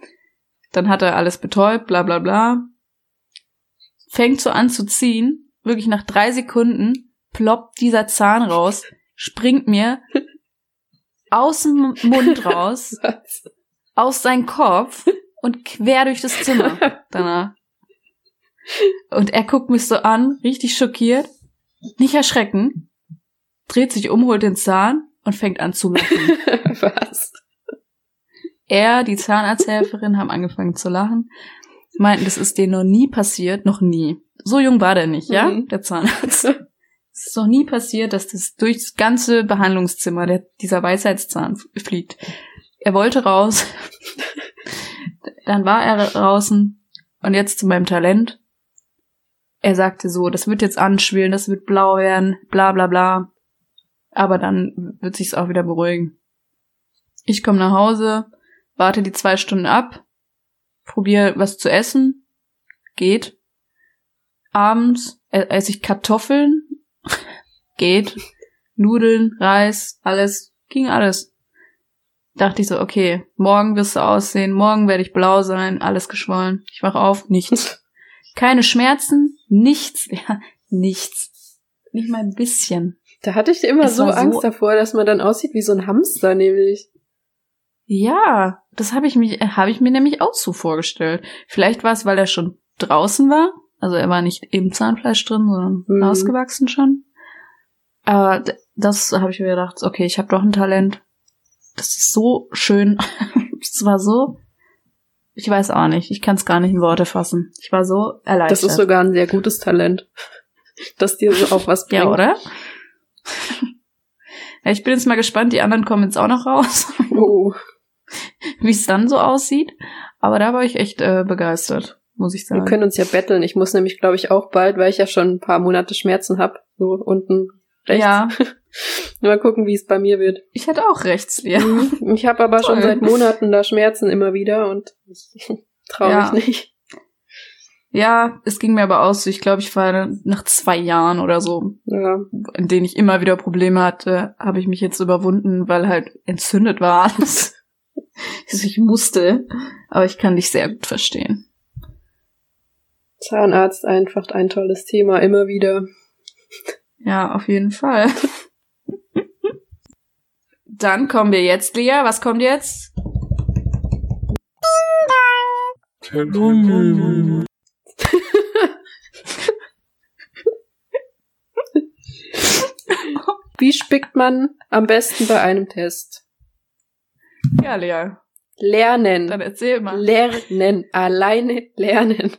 Dann hat er alles betäubt, bla bla bla. Fängt so an zu ziehen, wirklich nach drei Sekunden ploppt dieser Zahn raus, springt mir aus dem Mund raus, [LAUGHS] aus seinem Kopf und quer durch das Zimmer danach. Und er guckt mich so an, richtig schockiert, nicht erschrecken, dreht sich um, holt den Zahn und fängt an zu lachen. [LAUGHS] Was? er, die Zahnarzthelferin haben angefangen zu lachen, meinten, das ist denen noch nie passiert, noch nie. So jung war der nicht, ja, Mhm. der Zahnarzt. Es ist noch nie passiert, dass das durchs ganze Behandlungszimmer der, dieser Weisheitszahn fliegt. Er wollte raus. [LAUGHS] Dann war er draußen. Und jetzt zu meinem Talent. Er sagte so, das wird jetzt anschwillen, das wird blau werden, bla bla bla. Aber dann wird sich's auch wieder beruhigen. Ich komme nach Hause, warte die zwei Stunden ab, probiere was zu essen, geht. Abends e- esse ich Kartoffeln, [LAUGHS] geht. Nudeln, Reis, alles, ging alles. Dachte ich so, okay, morgen wirst du aussehen, morgen werde ich blau sein, alles geschwollen. Ich wach auf, nichts. Keine Schmerzen, nichts, [LAUGHS] ja, nichts. Nicht mal ein bisschen. Da hatte ich immer Es so Angst davor, dass man dann aussieht wie so ein Hamster, nämlich. Ja, das habe ich mich, habe ich mir nämlich auch so vorgestellt. Vielleicht war es, weil er schon draußen war. Also er war nicht im Zahnfleisch drin, sondern Mhm. ausgewachsen schon. Aber das habe ich mir gedacht, okay, ich habe doch ein Talent. Das ist so schön. [LAUGHS] Es war so, ich weiß auch nicht, ich kann es gar nicht in Worte fassen. Ich war so erleichtert. Das ist sogar ein sehr gutes Talent. [LAUGHS] Dass dir so auch was bringt. ja, oder? [LAUGHS] ja, ich bin jetzt mal gespannt, die anderen kommen jetzt auch noch raus. [LAUGHS] Oh. wie es dann so aussieht. Aber da war ich echt äh, begeistert, muss ich Wir sagen. können uns ja betteln. Ich muss nämlich, glaube ich, auch bald, weil ich ja schon ein paar Monate Schmerzen hab, so unten rechts. Ja, Mal gucken, wie es bei mir wird. ich hatte auch rechts. Mhm. Ich habe aber schon Toll. seit Monaten da Schmerzen immer wieder und [LAUGHS] ich traue Ja. mich nicht. Ja, es ging mir aber aus. so, Ich glaube, ich war nach zwei Jahren oder so, Ja. in denen ich immer wieder Probleme hatte, habe ich mich jetzt überwunden, weil halt entzündet war alles. [LAUGHS] Also ich musste, aber ich kann dich sehr gut verstehen. Zahnarzt einfach ein tolles Thema, immer wieder. Ja, auf jeden Fall. [LAUGHS] Dann kommen wir jetzt, Lea. Was kommt jetzt? [LAUGHS] Wie spickt man am besten bei einem Test? Ja, Lea. Lernen. Dann erzähl mal. Lernen. Alleine lernen.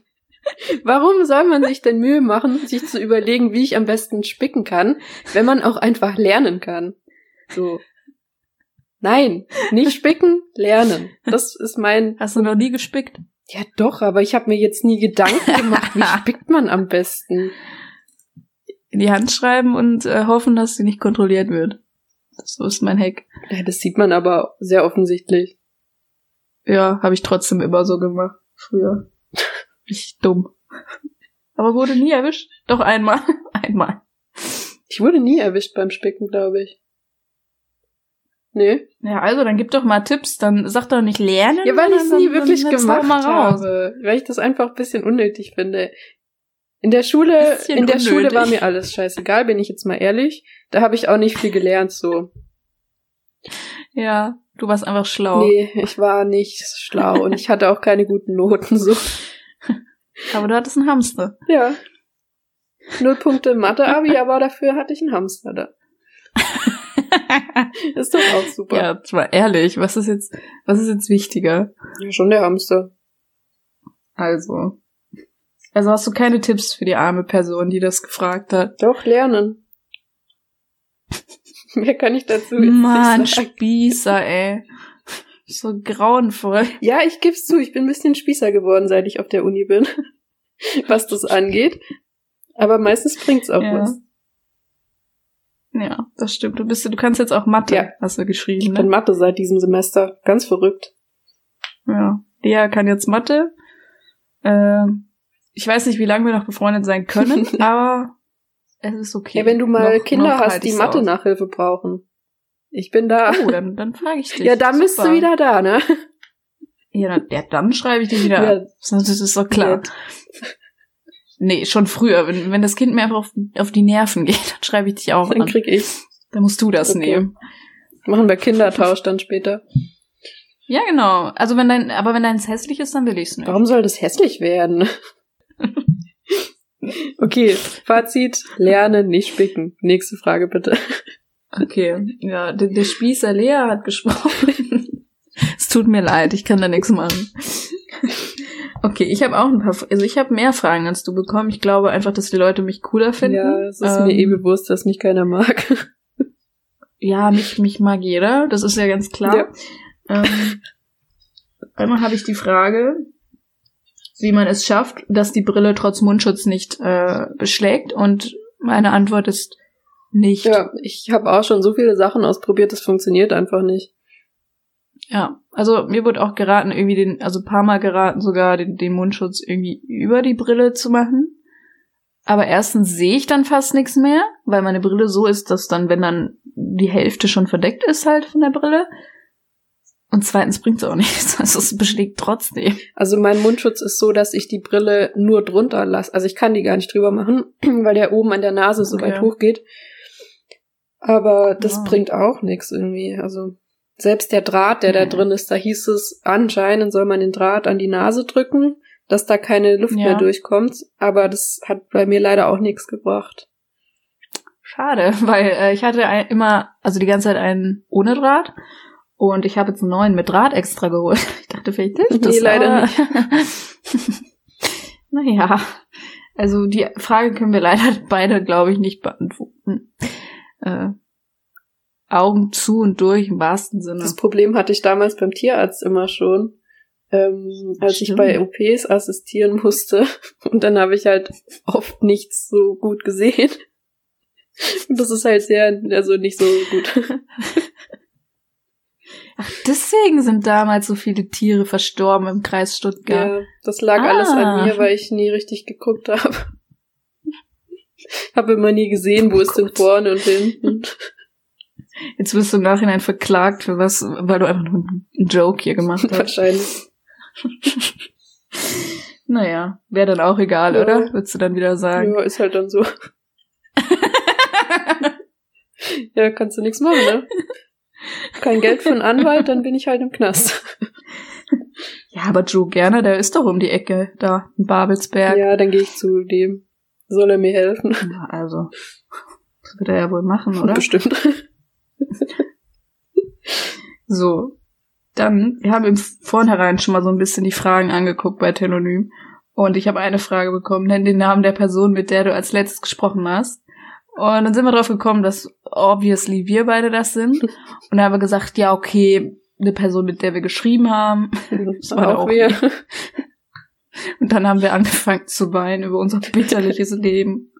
Warum soll man sich denn Mühe machen, sich zu überlegen, wie ich am besten spicken kann, wenn man auch einfach lernen kann? So. Nein, nicht [LAUGHS] spicken, lernen. Das ist mein. Hast du noch nie gespickt? Ja, doch, aber ich habe mir jetzt nie Gedanken gemacht, wie [LAUGHS] spickt man am besten? in die Hand schreiben und äh, hoffen, dass sie nicht kontrolliert wird. So ist mein Hack. Ja, das sieht man aber sehr offensichtlich. Ja, habe ich trotzdem immer so gemacht. Früher. [LAUGHS] Richtig dumm. Aber wurde nie erwischt. Doch einmal. einmal. Ich wurde nie erwischt beim Spicken, glaube ich. Nee. Ja, also dann gib doch mal Tipps. Dann sag doch nicht lernen. Ja, weil ich es nie wirklich gemacht habe. Weil ich das einfach ein bisschen unnötig finde. In der Schule, in der Schule unnötig. war mir alles scheißegal, bin ich jetzt mal ehrlich. Da habe ich auch nicht viel gelernt, so. Ja, du warst einfach schlau. Nee, ich war nicht schlau und ich hatte auch keine guten Noten, so. [LAUGHS] Aber du hattest einen Hamster. Ja. Null Punkte Mathe-Abi, aber dafür hatte ich einen Hamster da. [LAUGHS] Ist doch auch super. ja, mal ehrlich. Was ist jetzt, was ist jetzt wichtiger? ja schon der Hamster. Also. Also hast du keine Tipps für die arme Person, die das gefragt hat? Doch, lernen. [LAUGHS] Mehr kann ich dazu jetzt Mann, nicht sagen. Spießer, ey. So grauenvoll. Ja, ich geb's zu, ich bin ein bisschen Spießer geworden, seit ich auf der Uni bin, [LAUGHS] was das angeht. Aber meistens bringt's auch Ja. was. Ja, das stimmt. Du bist, du kannst jetzt auch Mathe, Ja. hast du geschrieben, Ich ne? bin Mathe seit diesem Semester. Ganz verrückt. Ja. Lea kann jetzt Mathe. Ähm, ich weiß nicht, wie lange wir noch befreundet sein können, [LAUGHS] aber es ist okay. Ja, wenn du mal Noch- Kinder noch hast, die Mathe-Nachhilfe brauchen. Ich bin da. Oh, dann, dann frage ich [LAUGHS] dich. ja, da bist Super. du wieder da, ne? Ja, dann, ja, dann schreibe ich dich wieder Ja. Das ist doch klar. Nett. Nee, schon früher. Wenn, wenn das Kind mir einfach auf, auf die Nerven geht, [LAUGHS] dann schreibe ich dich auch Dann an. krieg ich. Dann musst du das Okay. nehmen. Machen wir Kindertausch dann später. Ja, genau. Also wenn dein, aber wenn deins hässlich ist, dann will ich's nicht. Warum soll das hässlich werden? [LAUGHS] okay, Fazit. Lernen, nicht spicken. Nächste Frage bitte. Okay, ja, der, der Spießer Lea hat gesprochen. [LAUGHS] es tut mir leid, ich kann da nichts machen. Okay, ich habe auch ein paar, also ich habe mehr Fragen als du bekommen. Ich glaube einfach, dass die Leute mich cooler finden. Ja, es ist Ähm, mir eh bewusst, dass mich keiner mag. [LAUGHS] Ja, mich, mich mag jeder, das ist ja ganz klar. Ähm, einmal habe ich die Frage, wie man es schafft, dass die Brille trotz Mundschutz nicht äh, beschlägt. Und meine Antwort ist nicht. Ja, ich habe auch schon so viele Sachen ausprobiert, das funktioniert einfach nicht. Ja, also mir wurde auch geraten, irgendwie den, also ein paar Mal geraten, sogar den, den Mundschutz irgendwie über die Brille zu machen. Aber erstens sehe ich dann fast nichts mehr, weil meine Brille so ist, dass dann, wenn dann die Hälfte schon verdeckt ist halt von der Brille. Und zweitens bringt es auch [LAUGHS] nichts. Also es beschlägt trotzdem. Also mein Mundschutz ist so, dass ich die Brille nur drunter lasse. Also ich kann die gar nicht drüber machen, [CLEARS THROAT] weil der oben an der Nase so Okay. weit hoch geht. Aber das Ah. bringt auch nichts irgendwie. Also selbst der Draht, der da Ja. drin ist, da hieß es, anscheinend soll man den Draht an die Nase drücken, dass da keine Luft Ja. mehr durchkommt. Aber das hat bei mir leider auch nichts gebracht. Schade, [LAUGHS] weil äh, ich hatte ein, immer, also die ganze Zeit einen ohne Draht. Und ich habe jetzt einen neuen mit Draht extra geholt. [LAUGHS] Ich dachte, vielleicht hilft das. Nee, leider aber- [LAUGHS] naja, also die Frage können wir leider beide, glaube ich, nicht beantworten. Äh, Augen zu und durch im wahrsten Sinne. Das Problem hatte ich damals beim Tierarzt immer schon, ähm, als ich Stimmt. bei OPs assistieren musste. [LAUGHS] Und dann habe ich halt oft nichts so gut gesehen. Und das ist halt sehr, also nicht so gut. [LAUGHS] Ach, deswegen sind damals so viele Tiere verstorben im Kreis Stuttgart. Ja, das lag Ah. alles an mir, weil ich nie richtig geguckt habe. [LAUGHS] Habe immer nie gesehen, wo Oh ist denn vorne und hinten. Jetzt wirst du im Nachhinein verklagt für was, weil du einfach nur einen Joke hier gemacht hast. Wahrscheinlich. [LAUGHS] Naja, wäre dann auch egal, Ja. oder? Würdest du dann wieder sagen. Ja, ist halt dann so. [LAUGHS] ja, kannst du nichts machen, ne? Kein Geld für einen Anwalt, dann bin ich halt im Knast. Ja, aber Joe Gerner, der ist doch um die Ecke da in Babelsberg. Ja, dann gehe ich zu dem. Soll er mir helfen? Na, Also, das wird er ja wohl machen, oder? Bestimmt. [LAUGHS] So. Dann, wir haben im Vornherein schon mal so ein bisschen die Fragen angeguckt bei Telonym. Und ich habe eine Frage bekommen, nenn den Namen der Person, mit der du als letztes gesprochen hast. Und dann sind wir drauf gekommen, dass obviously wir beide das sind. [LAUGHS] Und dann haben wir gesagt, ja, okay, eine Person, mit der wir geschrieben haben. [LAUGHS] Das war auch auch wir. Und dann haben wir angefangen zu weinen über unser bitterliches Leben.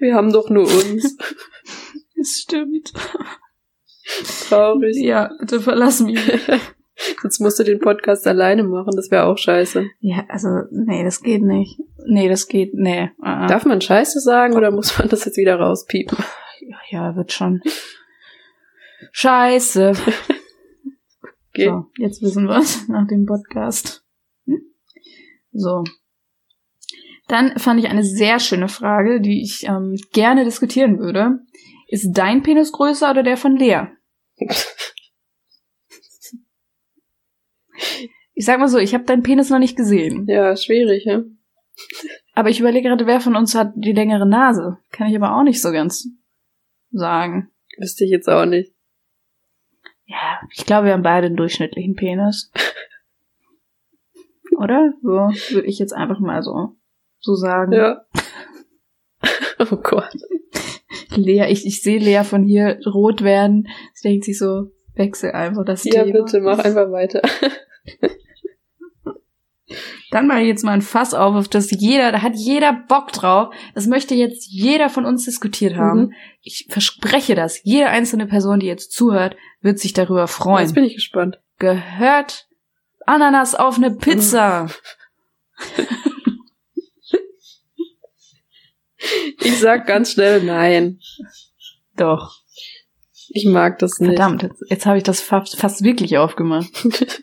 Wir haben doch nur uns. Es stimmt. Traurig. Ja, bitte verlass mich. [LAUGHS] Jetzt musst du den Podcast alleine machen, das wäre auch scheiße. Ja, also, nee, das geht nicht. Nee, das geht, nee. Uh Darf man Scheiße sagen oder muss man das jetzt wieder rauspiepen? Ja, wird schon. Scheiße. Okay. So, jetzt wissen wir's nach dem Podcast. Hm? So. Dann fand ich eine sehr schöne Frage, die ich ähm, gerne diskutieren würde. Ist dein Penis größer oder der von Lea? Ich sag mal so, ich habe deinen Penis noch nicht gesehen. Ja, schwierig, ja. Aber ich überlege gerade, wer von uns hat die längere Nase. Kann ich aber auch nicht so ganz sagen. Wüsste ich jetzt auch nicht. Ja, ich glaube, wir haben beide einen durchschnittlichen Penis. [LAUGHS] Oder? So würde ich jetzt einfach mal so, so sagen. Ja. [LAUGHS] Oh Gott. Lea, ich, ich sehe Lea von hier rot werden. Sie denkt sich so, wechsel einfach das Ja, Thema. bitte, mach einfach weiter. [LAUGHS] Dann mal jetzt mal ein Fass auf, auf das jeder, da hat jeder Bock drauf. Das möchte jetzt jeder von uns diskutiert haben. Mhm. Ich verspreche das. Jede einzelne Person, die jetzt zuhört, wird sich darüber freuen. Jetzt bin ich gespannt. Gehört Ananas auf eine Pizza? [LAUGHS] Ich sag ganz schnell nein. Doch. Ich mag das nicht. Verdammt, jetzt, jetzt habe ich das fast, fast wirklich aufgemacht. [LAUGHS]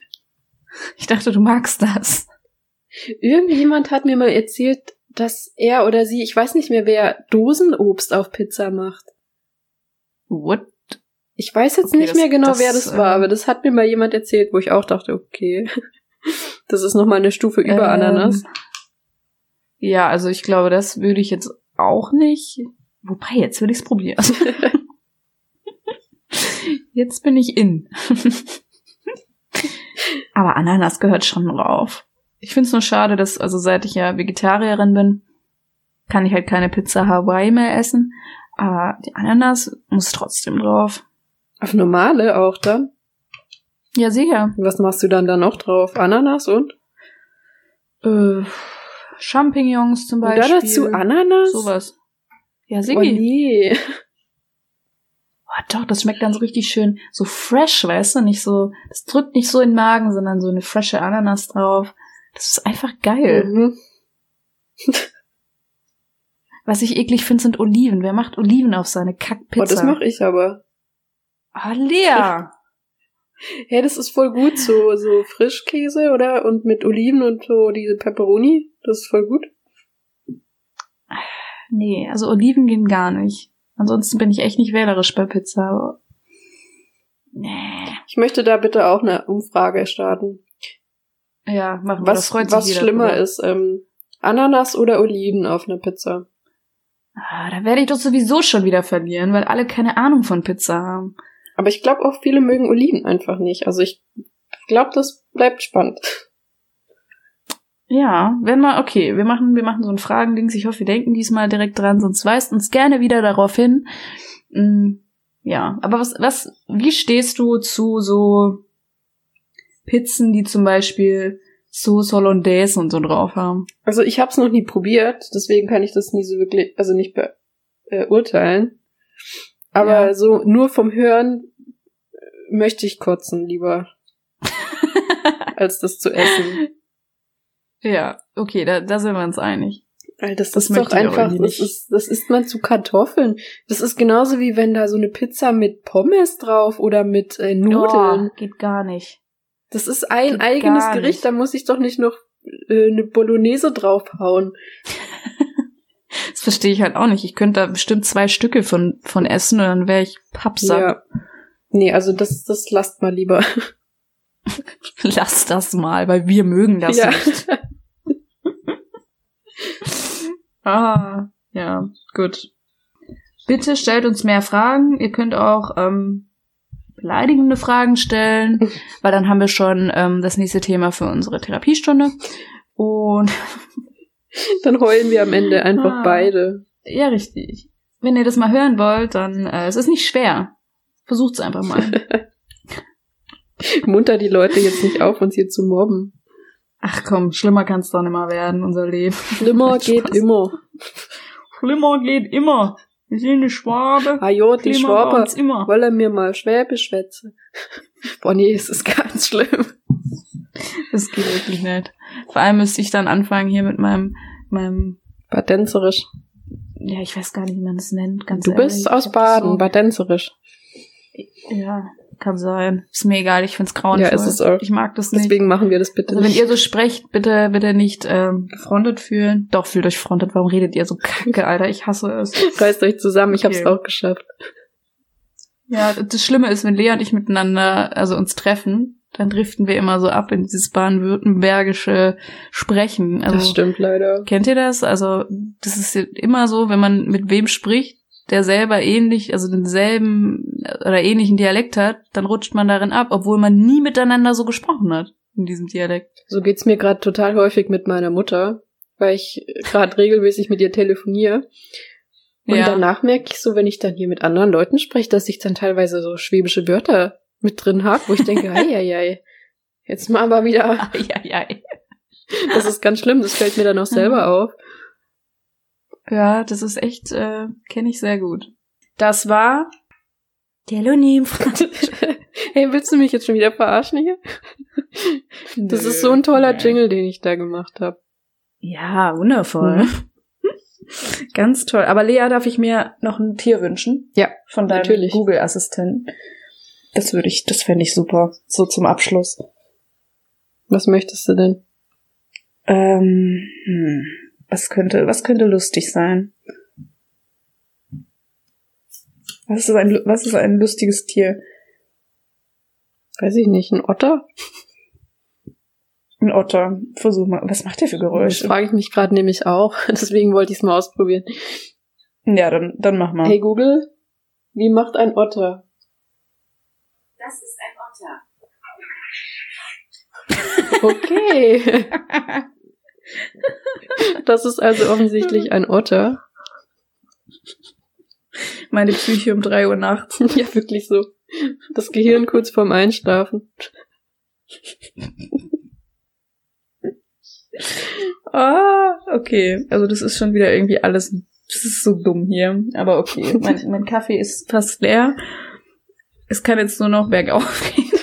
Ich dachte, du magst das. Irgendjemand hat mir mal erzählt, dass er oder sie, ich weiß nicht mehr wer, Dosenobst auf Pizza macht. What? Ich weiß jetzt Okay, nicht das- mehr genau, das, wer das war, ähm, aber das hat mir mal jemand erzählt, wo ich auch dachte, okay. [LAUGHS] Das ist nochmal eine Stufe über Ähm, Ananas. Ja, also ich glaube, das würde ich jetzt auch nicht. Wobei, jetzt will ich es probieren. [LAUGHS] jetzt bin ich in. Aber Ananas gehört schon drauf. Ich finde es nur schade, dass, also seit ich ja Vegetarierin bin, kann ich halt keine Pizza Hawaii mehr essen. Aber die Ananas muss trotzdem drauf. Auf normale auch dann. Ja, sicher. Was machst du dann da noch drauf? Ananas und? Äh, Champignons zum Beispiel. da dazu Ananas? Sowas. Ja, Oh Sigi. nee. Oh, doch, das schmeckt dann so richtig schön, so fresh, weißt du, nicht so, das drückt nicht so in den Magen, sondern so eine frische Ananas drauf. Das ist einfach geil. Mhm. [LAUGHS] Was ich eklig finde, sind Oliven. Wer macht Oliven auf seine Kackpizza? Oh, das mache ich aber. Ah, Lea! [LAUGHS] Hey, das ist voll gut, so, so Frischkäse, oder? Und mit Oliven und so diese Pepperoni. Das ist voll gut. Nee, also Oliven gehen gar nicht. Ansonsten bin ich echt nicht wählerisch bei Pizza. aber- Nee. Ich möchte da bitte auch eine Umfrage starten. Ja, machen wir. Was, da freut was schlimmer drüber. ist, ähm, Ananas oder Oliven auf einer Pizza? Ah, da werde ich doch sowieso schon wieder verlieren, weil alle keine Ahnung von Pizza haben. Aber ich glaube auch viele mögen Oliven einfach nicht. Also ich glaube, das bleibt spannend. Ja, wenn mal, okay, wir machen, wir machen so ein Fragendings. Ich hoffe, wir denken diesmal direkt dran, sonst weist uns gerne wieder darauf hin. Mm, ja, aber was, was, wie stehst du zu so Pizzen, die zum Beispiel Sauce Hollandaise und so drauf haben? Also ich habe es noch nie probiert, deswegen kann ich das nie so wirklich, also nicht beurteilen. Aber Ja. so nur vom Hören äh, möchte ich kotzen lieber, [LAUGHS] als das zu essen. Ja, okay, da, da sind wir uns einig. Weil das, Das ist doch einfach, das nicht. ist, das isst man zu Kartoffeln. Das ist genauso wie wenn da so eine Pizza mit Pommes drauf oder mit äh, Nudeln. Oh, geht gar nicht. Das ist ein Geht eigenes Gericht, da muss ich doch nicht noch äh, eine Bolognese draufhauen. [LAUGHS] Das verstehe ich halt auch nicht. Ich könnte da bestimmt zwei Stücke von, von essen und dann wäre ich pappsatt. Ja. Nee, also das, das lasst mal lieber. [LAUGHS] Lass das mal, weil wir mögen das ja. nicht. [LAUGHS] Ah, ja, gut. Bitte stellt uns mehr Fragen. Ihr könnt auch ähm, beleidigende Fragen stellen, [LAUGHS] weil dann haben wir schon ähm, das nächste Thema für unsere Therapiestunde. Und [LAUGHS] Dann heulen wir am Ende einfach Ah. beide. ja, richtig. Wenn ihr das mal hören wollt, dann äh, es ist nicht schwer. Versucht's einfach mal. [LAUGHS] Munter die Leute jetzt nicht auf, uns hier zu mobben. Ach komm, schlimmer kann's doch nicht mal werden, unser Leben. Schlimmer [LAUGHS] geht immer. Schlimmer geht immer. Wir sind eine Schwabe. Ah jo, die uns immer. wollen mir mal Schwäbisch schwätzen. [LAUGHS] Boah, nee, es ist ganz schlimm. Das geht wirklich nicht. Vor allem müsste ich dann anfangen hier mit meinem, meinem, Badenzerisch. ja, ich weiß gar nicht, wie man das nennt, ganz Du ehrlich. bist aus Baden, Badenzerisch. So, ja, kann sein. Ist mir egal, ich find's grauenvoll. Ja, ist es auch. Ich mag das nicht. Deswegen machen wir das bitte Also wenn nicht. ihr so sprecht, bitte, bitte nicht ähm, gefrontet fühlen. Doch, fühlt euch frontet. Warum redet ihr so kacke, [LAUGHS] Alter? Ich hasse es. Reißt euch zusammen, ich hab's Okay. auch geschafft. Ja, das Schlimme ist, wenn Lea und ich miteinander, also uns treffen, dann driften wir immer so ab in dieses baden-württembergische Sprechen. Also, das stimmt leider. Kennt ihr das? Also, das ist immer so, wenn man mit wem spricht, der selber ähnlich, also denselben oder ähnlichen Dialekt hat, dann rutscht man darin ab, obwohl man nie miteinander so gesprochen hat in diesem Dialekt. So geht's mir gerade total häufig mit meiner Mutter, weil ich gerade regelmäßig mit ihr telefoniere. Und Ja. danach merke ich so, wenn ich dann hier mit anderen Leuten spreche, dass ich dann teilweise so schwäbische Wörter mit drin habe, wo ich denke, [LAUGHS] ei, ei, ei, jetzt mal aber wieder, Eieiei. das ist ganz schlimm, das fällt mir dann auch selber auf. Ja, das ist echt, äh, kenne ich sehr gut. Das war Telonym. [LAUGHS] hey, willst du mich jetzt schon wieder verarschen hier? [LAUGHS] Das ist so ein toller Jingle, den ich da gemacht habe. Ja, wundervoll. Mhm. [LAUGHS] Ganz toll. Aber Lea, darf ich mir noch ein Tier wünschen? Ja, Von deinem. Google-Assistenten. Das würde ich, das fände ich super. So zum Abschluss. Was möchtest du denn? Ähm, hm, was könnte, was könnte lustig sein? Was ist ein, was ist ein lustiges Tier? Weiß ich nicht, ein Otter? Ein Otter. Versuch mal. Was macht der für Das Geräusche? frage ich mich gerade nämlich auch. [LAUGHS] Deswegen wollte ich es mal ausprobieren. Ja, dann, dann mach mal. Hey Google, wie macht ein Otter? Das ist ein Otter. Okay. [LAUGHS] [LAUGHS] Das ist also offensichtlich ein Otter. Meine Psyche um drei Uhr nachts. [LAUGHS] Ja, wirklich so. Das Gehirn kurz vorm Einschlafen. [LAUGHS] Ah, okay. Also das ist schon wieder irgendwie alles, das ist so dumm hier. Aber okay, mein, mein Kaffee ist fast leer. Es kann jetzt nur noch bergauf gehen.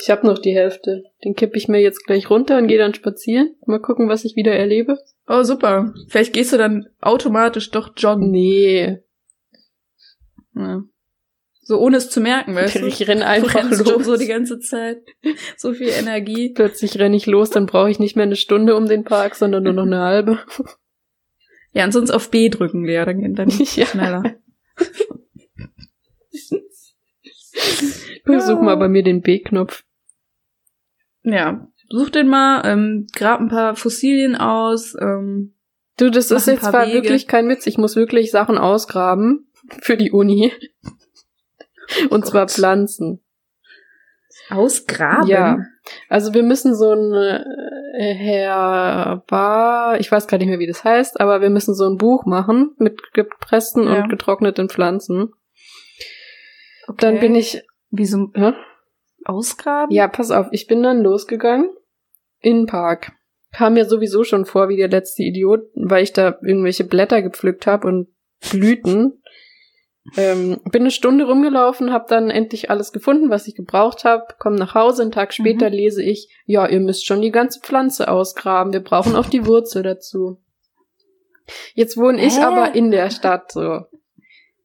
Ich habe noch die Hälfte. Den kippe ich mir jetzt gleich runter und gehe dann spazieren. Mal gucken, was ich wieder erlebe. Oh, super. Vielleicht gehst du dann automatisch doch joggen. Nee. Ja. So ohne es zu merken, weißt du? Ich renn Du einfach schon los. so die ganze Zeit. [LAUGHS] So viel Energie. Plötzlich renne ich los, dann brauche ich nicht mehr eine Stunde um den Park, sondern nur noch eine halbe. Ja, und sonst auf B drücken, Lea, dann geht dann [LAUGHS] Ja. schneller. [LAUGHS] Versuch mal bei mir den B-Knopf. Ja, such den mal, ähm, grab ein paar Fossilien aus. Ähm, Du, das ist jetzt zwar Wege. wirklich kein Witz. Ich muss wirklich Sachen ausgraben für die Uni. [LAUGHS] Und Oh zwar. Pflanzen. ausgraben? Ja. Also wir müssen so ein äh, Herbar, ich weiß gar nicht mehr, wie das heißt, aber wir müssen so ein Buch machen mit gepressten Ja. und getrockneten Pflanzen. Okay. Dann bin ich, Wieso hä? ausgraben? ja, pass auf, ich bin dann losgegangen in den Park. Kam mir sowieso schon vor wie der letzte Idiot, weil ich da irgendwelche Blätter gepflückt habe und Blüten. Ähm, bin eine Stunde rumgelaufen, habe dann endlich alles gefunden, was ich gebraucht habe. Komm nach Hause, einen Tag später lese ich, ja, ihr müsst schon die ganze Pflanze ausgraben. Wir brauchen auch die Wurzel dazu. Jetzt wohne ich Hä? aber in der Stadt so.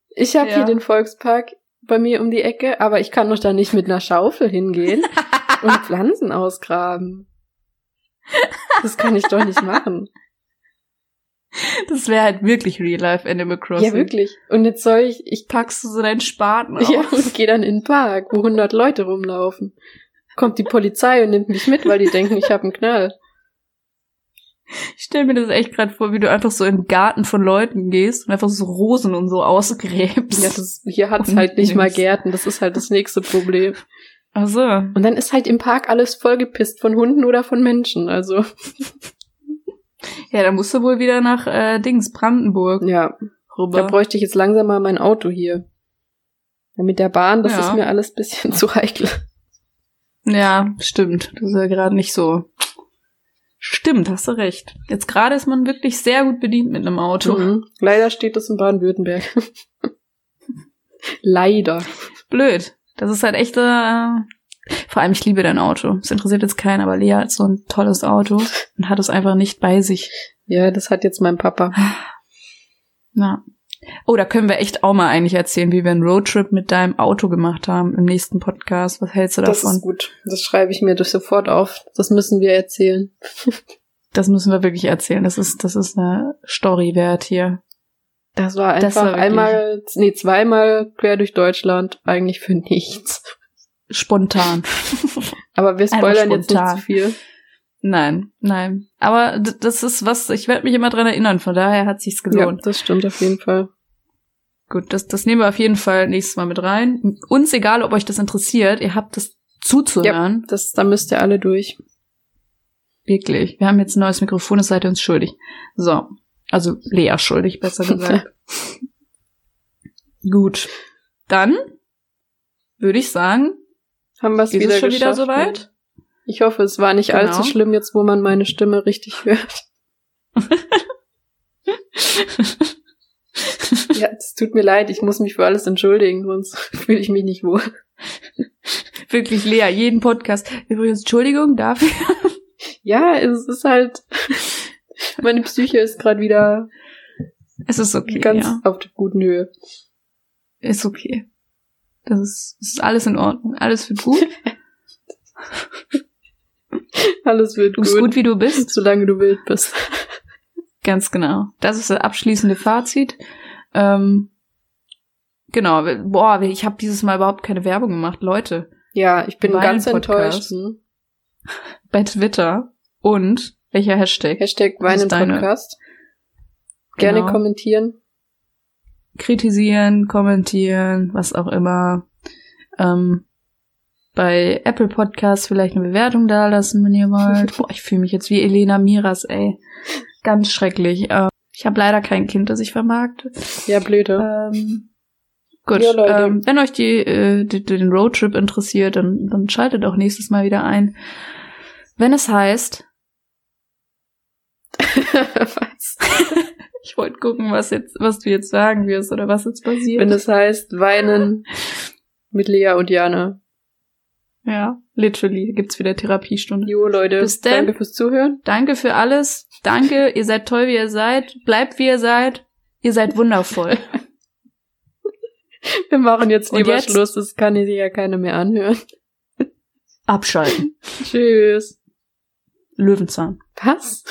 Ich habe Ja. hier den Volkspark bei mir um die Ecke, aber ich kann doch da nicht mit einer Schaufel hingehen [LAUGHS] und Pflanzen ausgraben. Das kann ich doch nicht machen. Das wäre halt wirklich Real Life Animal Crossing. Ja, wirklich. Und jetzt soll ich, ich Packst du so deinen Spaten auf. Ja, und gehe dann in den Park, wo 100 Leute rumlaufen. Kommt die Polizei und nimmt mich mit, weil die denken, ich habe einen Knall. Ich stell mir das echt gerade vor, wie du einfach so in den Garten von Leuten gehst und einfach so Rosen und so ausgräbst. Ja, das, hier hat's Und halt nicht mal. Gärten, das ist halt das nächste Problem. Ach so. Und dann ist halt im Park alles vollgepisst von Hunden oder von Menschen, also. Ja, da musst du wohl wieder nach äh, Dings, Brandenburg Ja, rüber. da bräuchte ich jetzt langsam mal mein Auto hier. Ja, mit der Bahn, das Ja. ist mir alles bisschen [LAUGHS] zu heikel. ja, stimmt. Das ist ja gerade nicht so. Stimmt, hast du recht. Jetzt gerade ist man wirklich sehr gut bedient mit einem Auto. Mhm. Leider steht das in Baden-Württemberg. [LAUGHS] Leider. Blöd. Das ist halt echt, äh, vor allem ich liebe dein Auto. Es interessiert jetzt keinen, aber Lea hat so ein tolles Auto und hat es einfach nicht bei sich. Ja, das hat jetzt mein Papa. Ja. Oh, da können wir echt auch mal eigentlich erzählen, wie wir einen Roadtrip mit deinem Auto gemacht haben im nächsten Podcast. Was hältst du Das davon? ist gut. Das schreibe ich mir durch sofort auf. Das müssen wir erzählen. [LAUGHS] Das müssen wir wirklich erzählen. Das ist, das ist eine Story wert hier. Das war Das einfach war wirklich- einmal, nee, zweimal quer durch Deutschland, eigentlich für nichts. Spontan. [LAUGHS] Aber wir spoilern jetzt nicht zu viel. Nein, nein. Aber das ist was, ich werde mich immer dran erinnern, von daher hat sich's Ja, gelohnt. das stimmt auf jeden Fall. Gut, das, das nehmen wir auf jeden Fall nächstes Mal mit rein. Uns egal, ob euch das interessiert, ihr habt das zuzuhören. Das, da müsst ihr alle durch. Wirklich. Wir haben jetzt ein neues Mikrofon, das seid ihr uns schuldig. So. Also Lea schuldig, besser gesagt. [LAUGHS] Gut. Dann würde ich sagen, Haben wir es wieder schon wieder geschafft? soweit? Ich hoffe, es war nicht Genau. allzu schlimm jetzt, wo man meine Stimme richtig hört. [LAUGHS] Ja, es tut mir leid, ich muss mich für alles entschuldigen, sonst [LAUGHS] fühle ich mich nicht wohl. Wirklich, Lea, jeden Podcast. Übrigens, Entschuldigung dafür. Ja, es ist halt. Meine Psyche ist gerade wieder Es ist okay, ganz ja. auf der guten Höhe. Ist okay. Das ist, das ist alles in Ordnung. Alles wird gut. [LAUGHS] [LAUGHS] Alles wird Du bist gut, wie du bist. solange du wild bist. [LAUGHS] Ganz genau. Das ist das abschließende Fazit. Ähm, genau. Boah, ich habe dieses Mal überhaupt keine Werbung gemacht. Leute, Ja, ich bin ganz Podcast. enttäuscht. Hm? [LAUGHS] bei Twitter und welcher Hashtag? Hashtag Was ist deine- Weinen-Podcast. Gerne Genau. kommentieren. Kritisieren, kommentieren, was auch immer. Ähm, bei Apple Podcasts vielleicht eine Bewertung dalassen, wenn ihr wollt. [LAUGHS] Boah, ich fühle mich jetzt wie Elena Miras, ey. Ganz schrecklich. Ähm, ich habe leider kein Kind, das ich vermarkte. Ja, blöde. Ähm, gut, Ja, ähm, wenn euch die, äh, die, den Roadtrip interessiert, dann, dann schaltet auch nächstes Mal wieder ein. Wenn es heißt, [LAUGHS] Was? [LAUGHS] ich wollte gucken, was jetzt, was du jetzt sagen wirst oder was jetzt passiert. Wenn es heißt, weinen mit Lea und Jana. Ja, literally gibt's wieder Therapiestunde. Jo, Leute, Bis denn. danke fürs Zuhören. Danke für alles. Danke, ihr seid toll, wie ihr seid. Bleibt, wie ihr seid. Ihr seid wundervoll. [LAUGHS] Wir machen jetzt lieber jetzt? Schluss, das kann sich ja keiner mehr anhören. Abschalten. [LAUGHS] Tschüss. Löwenzahn. Was?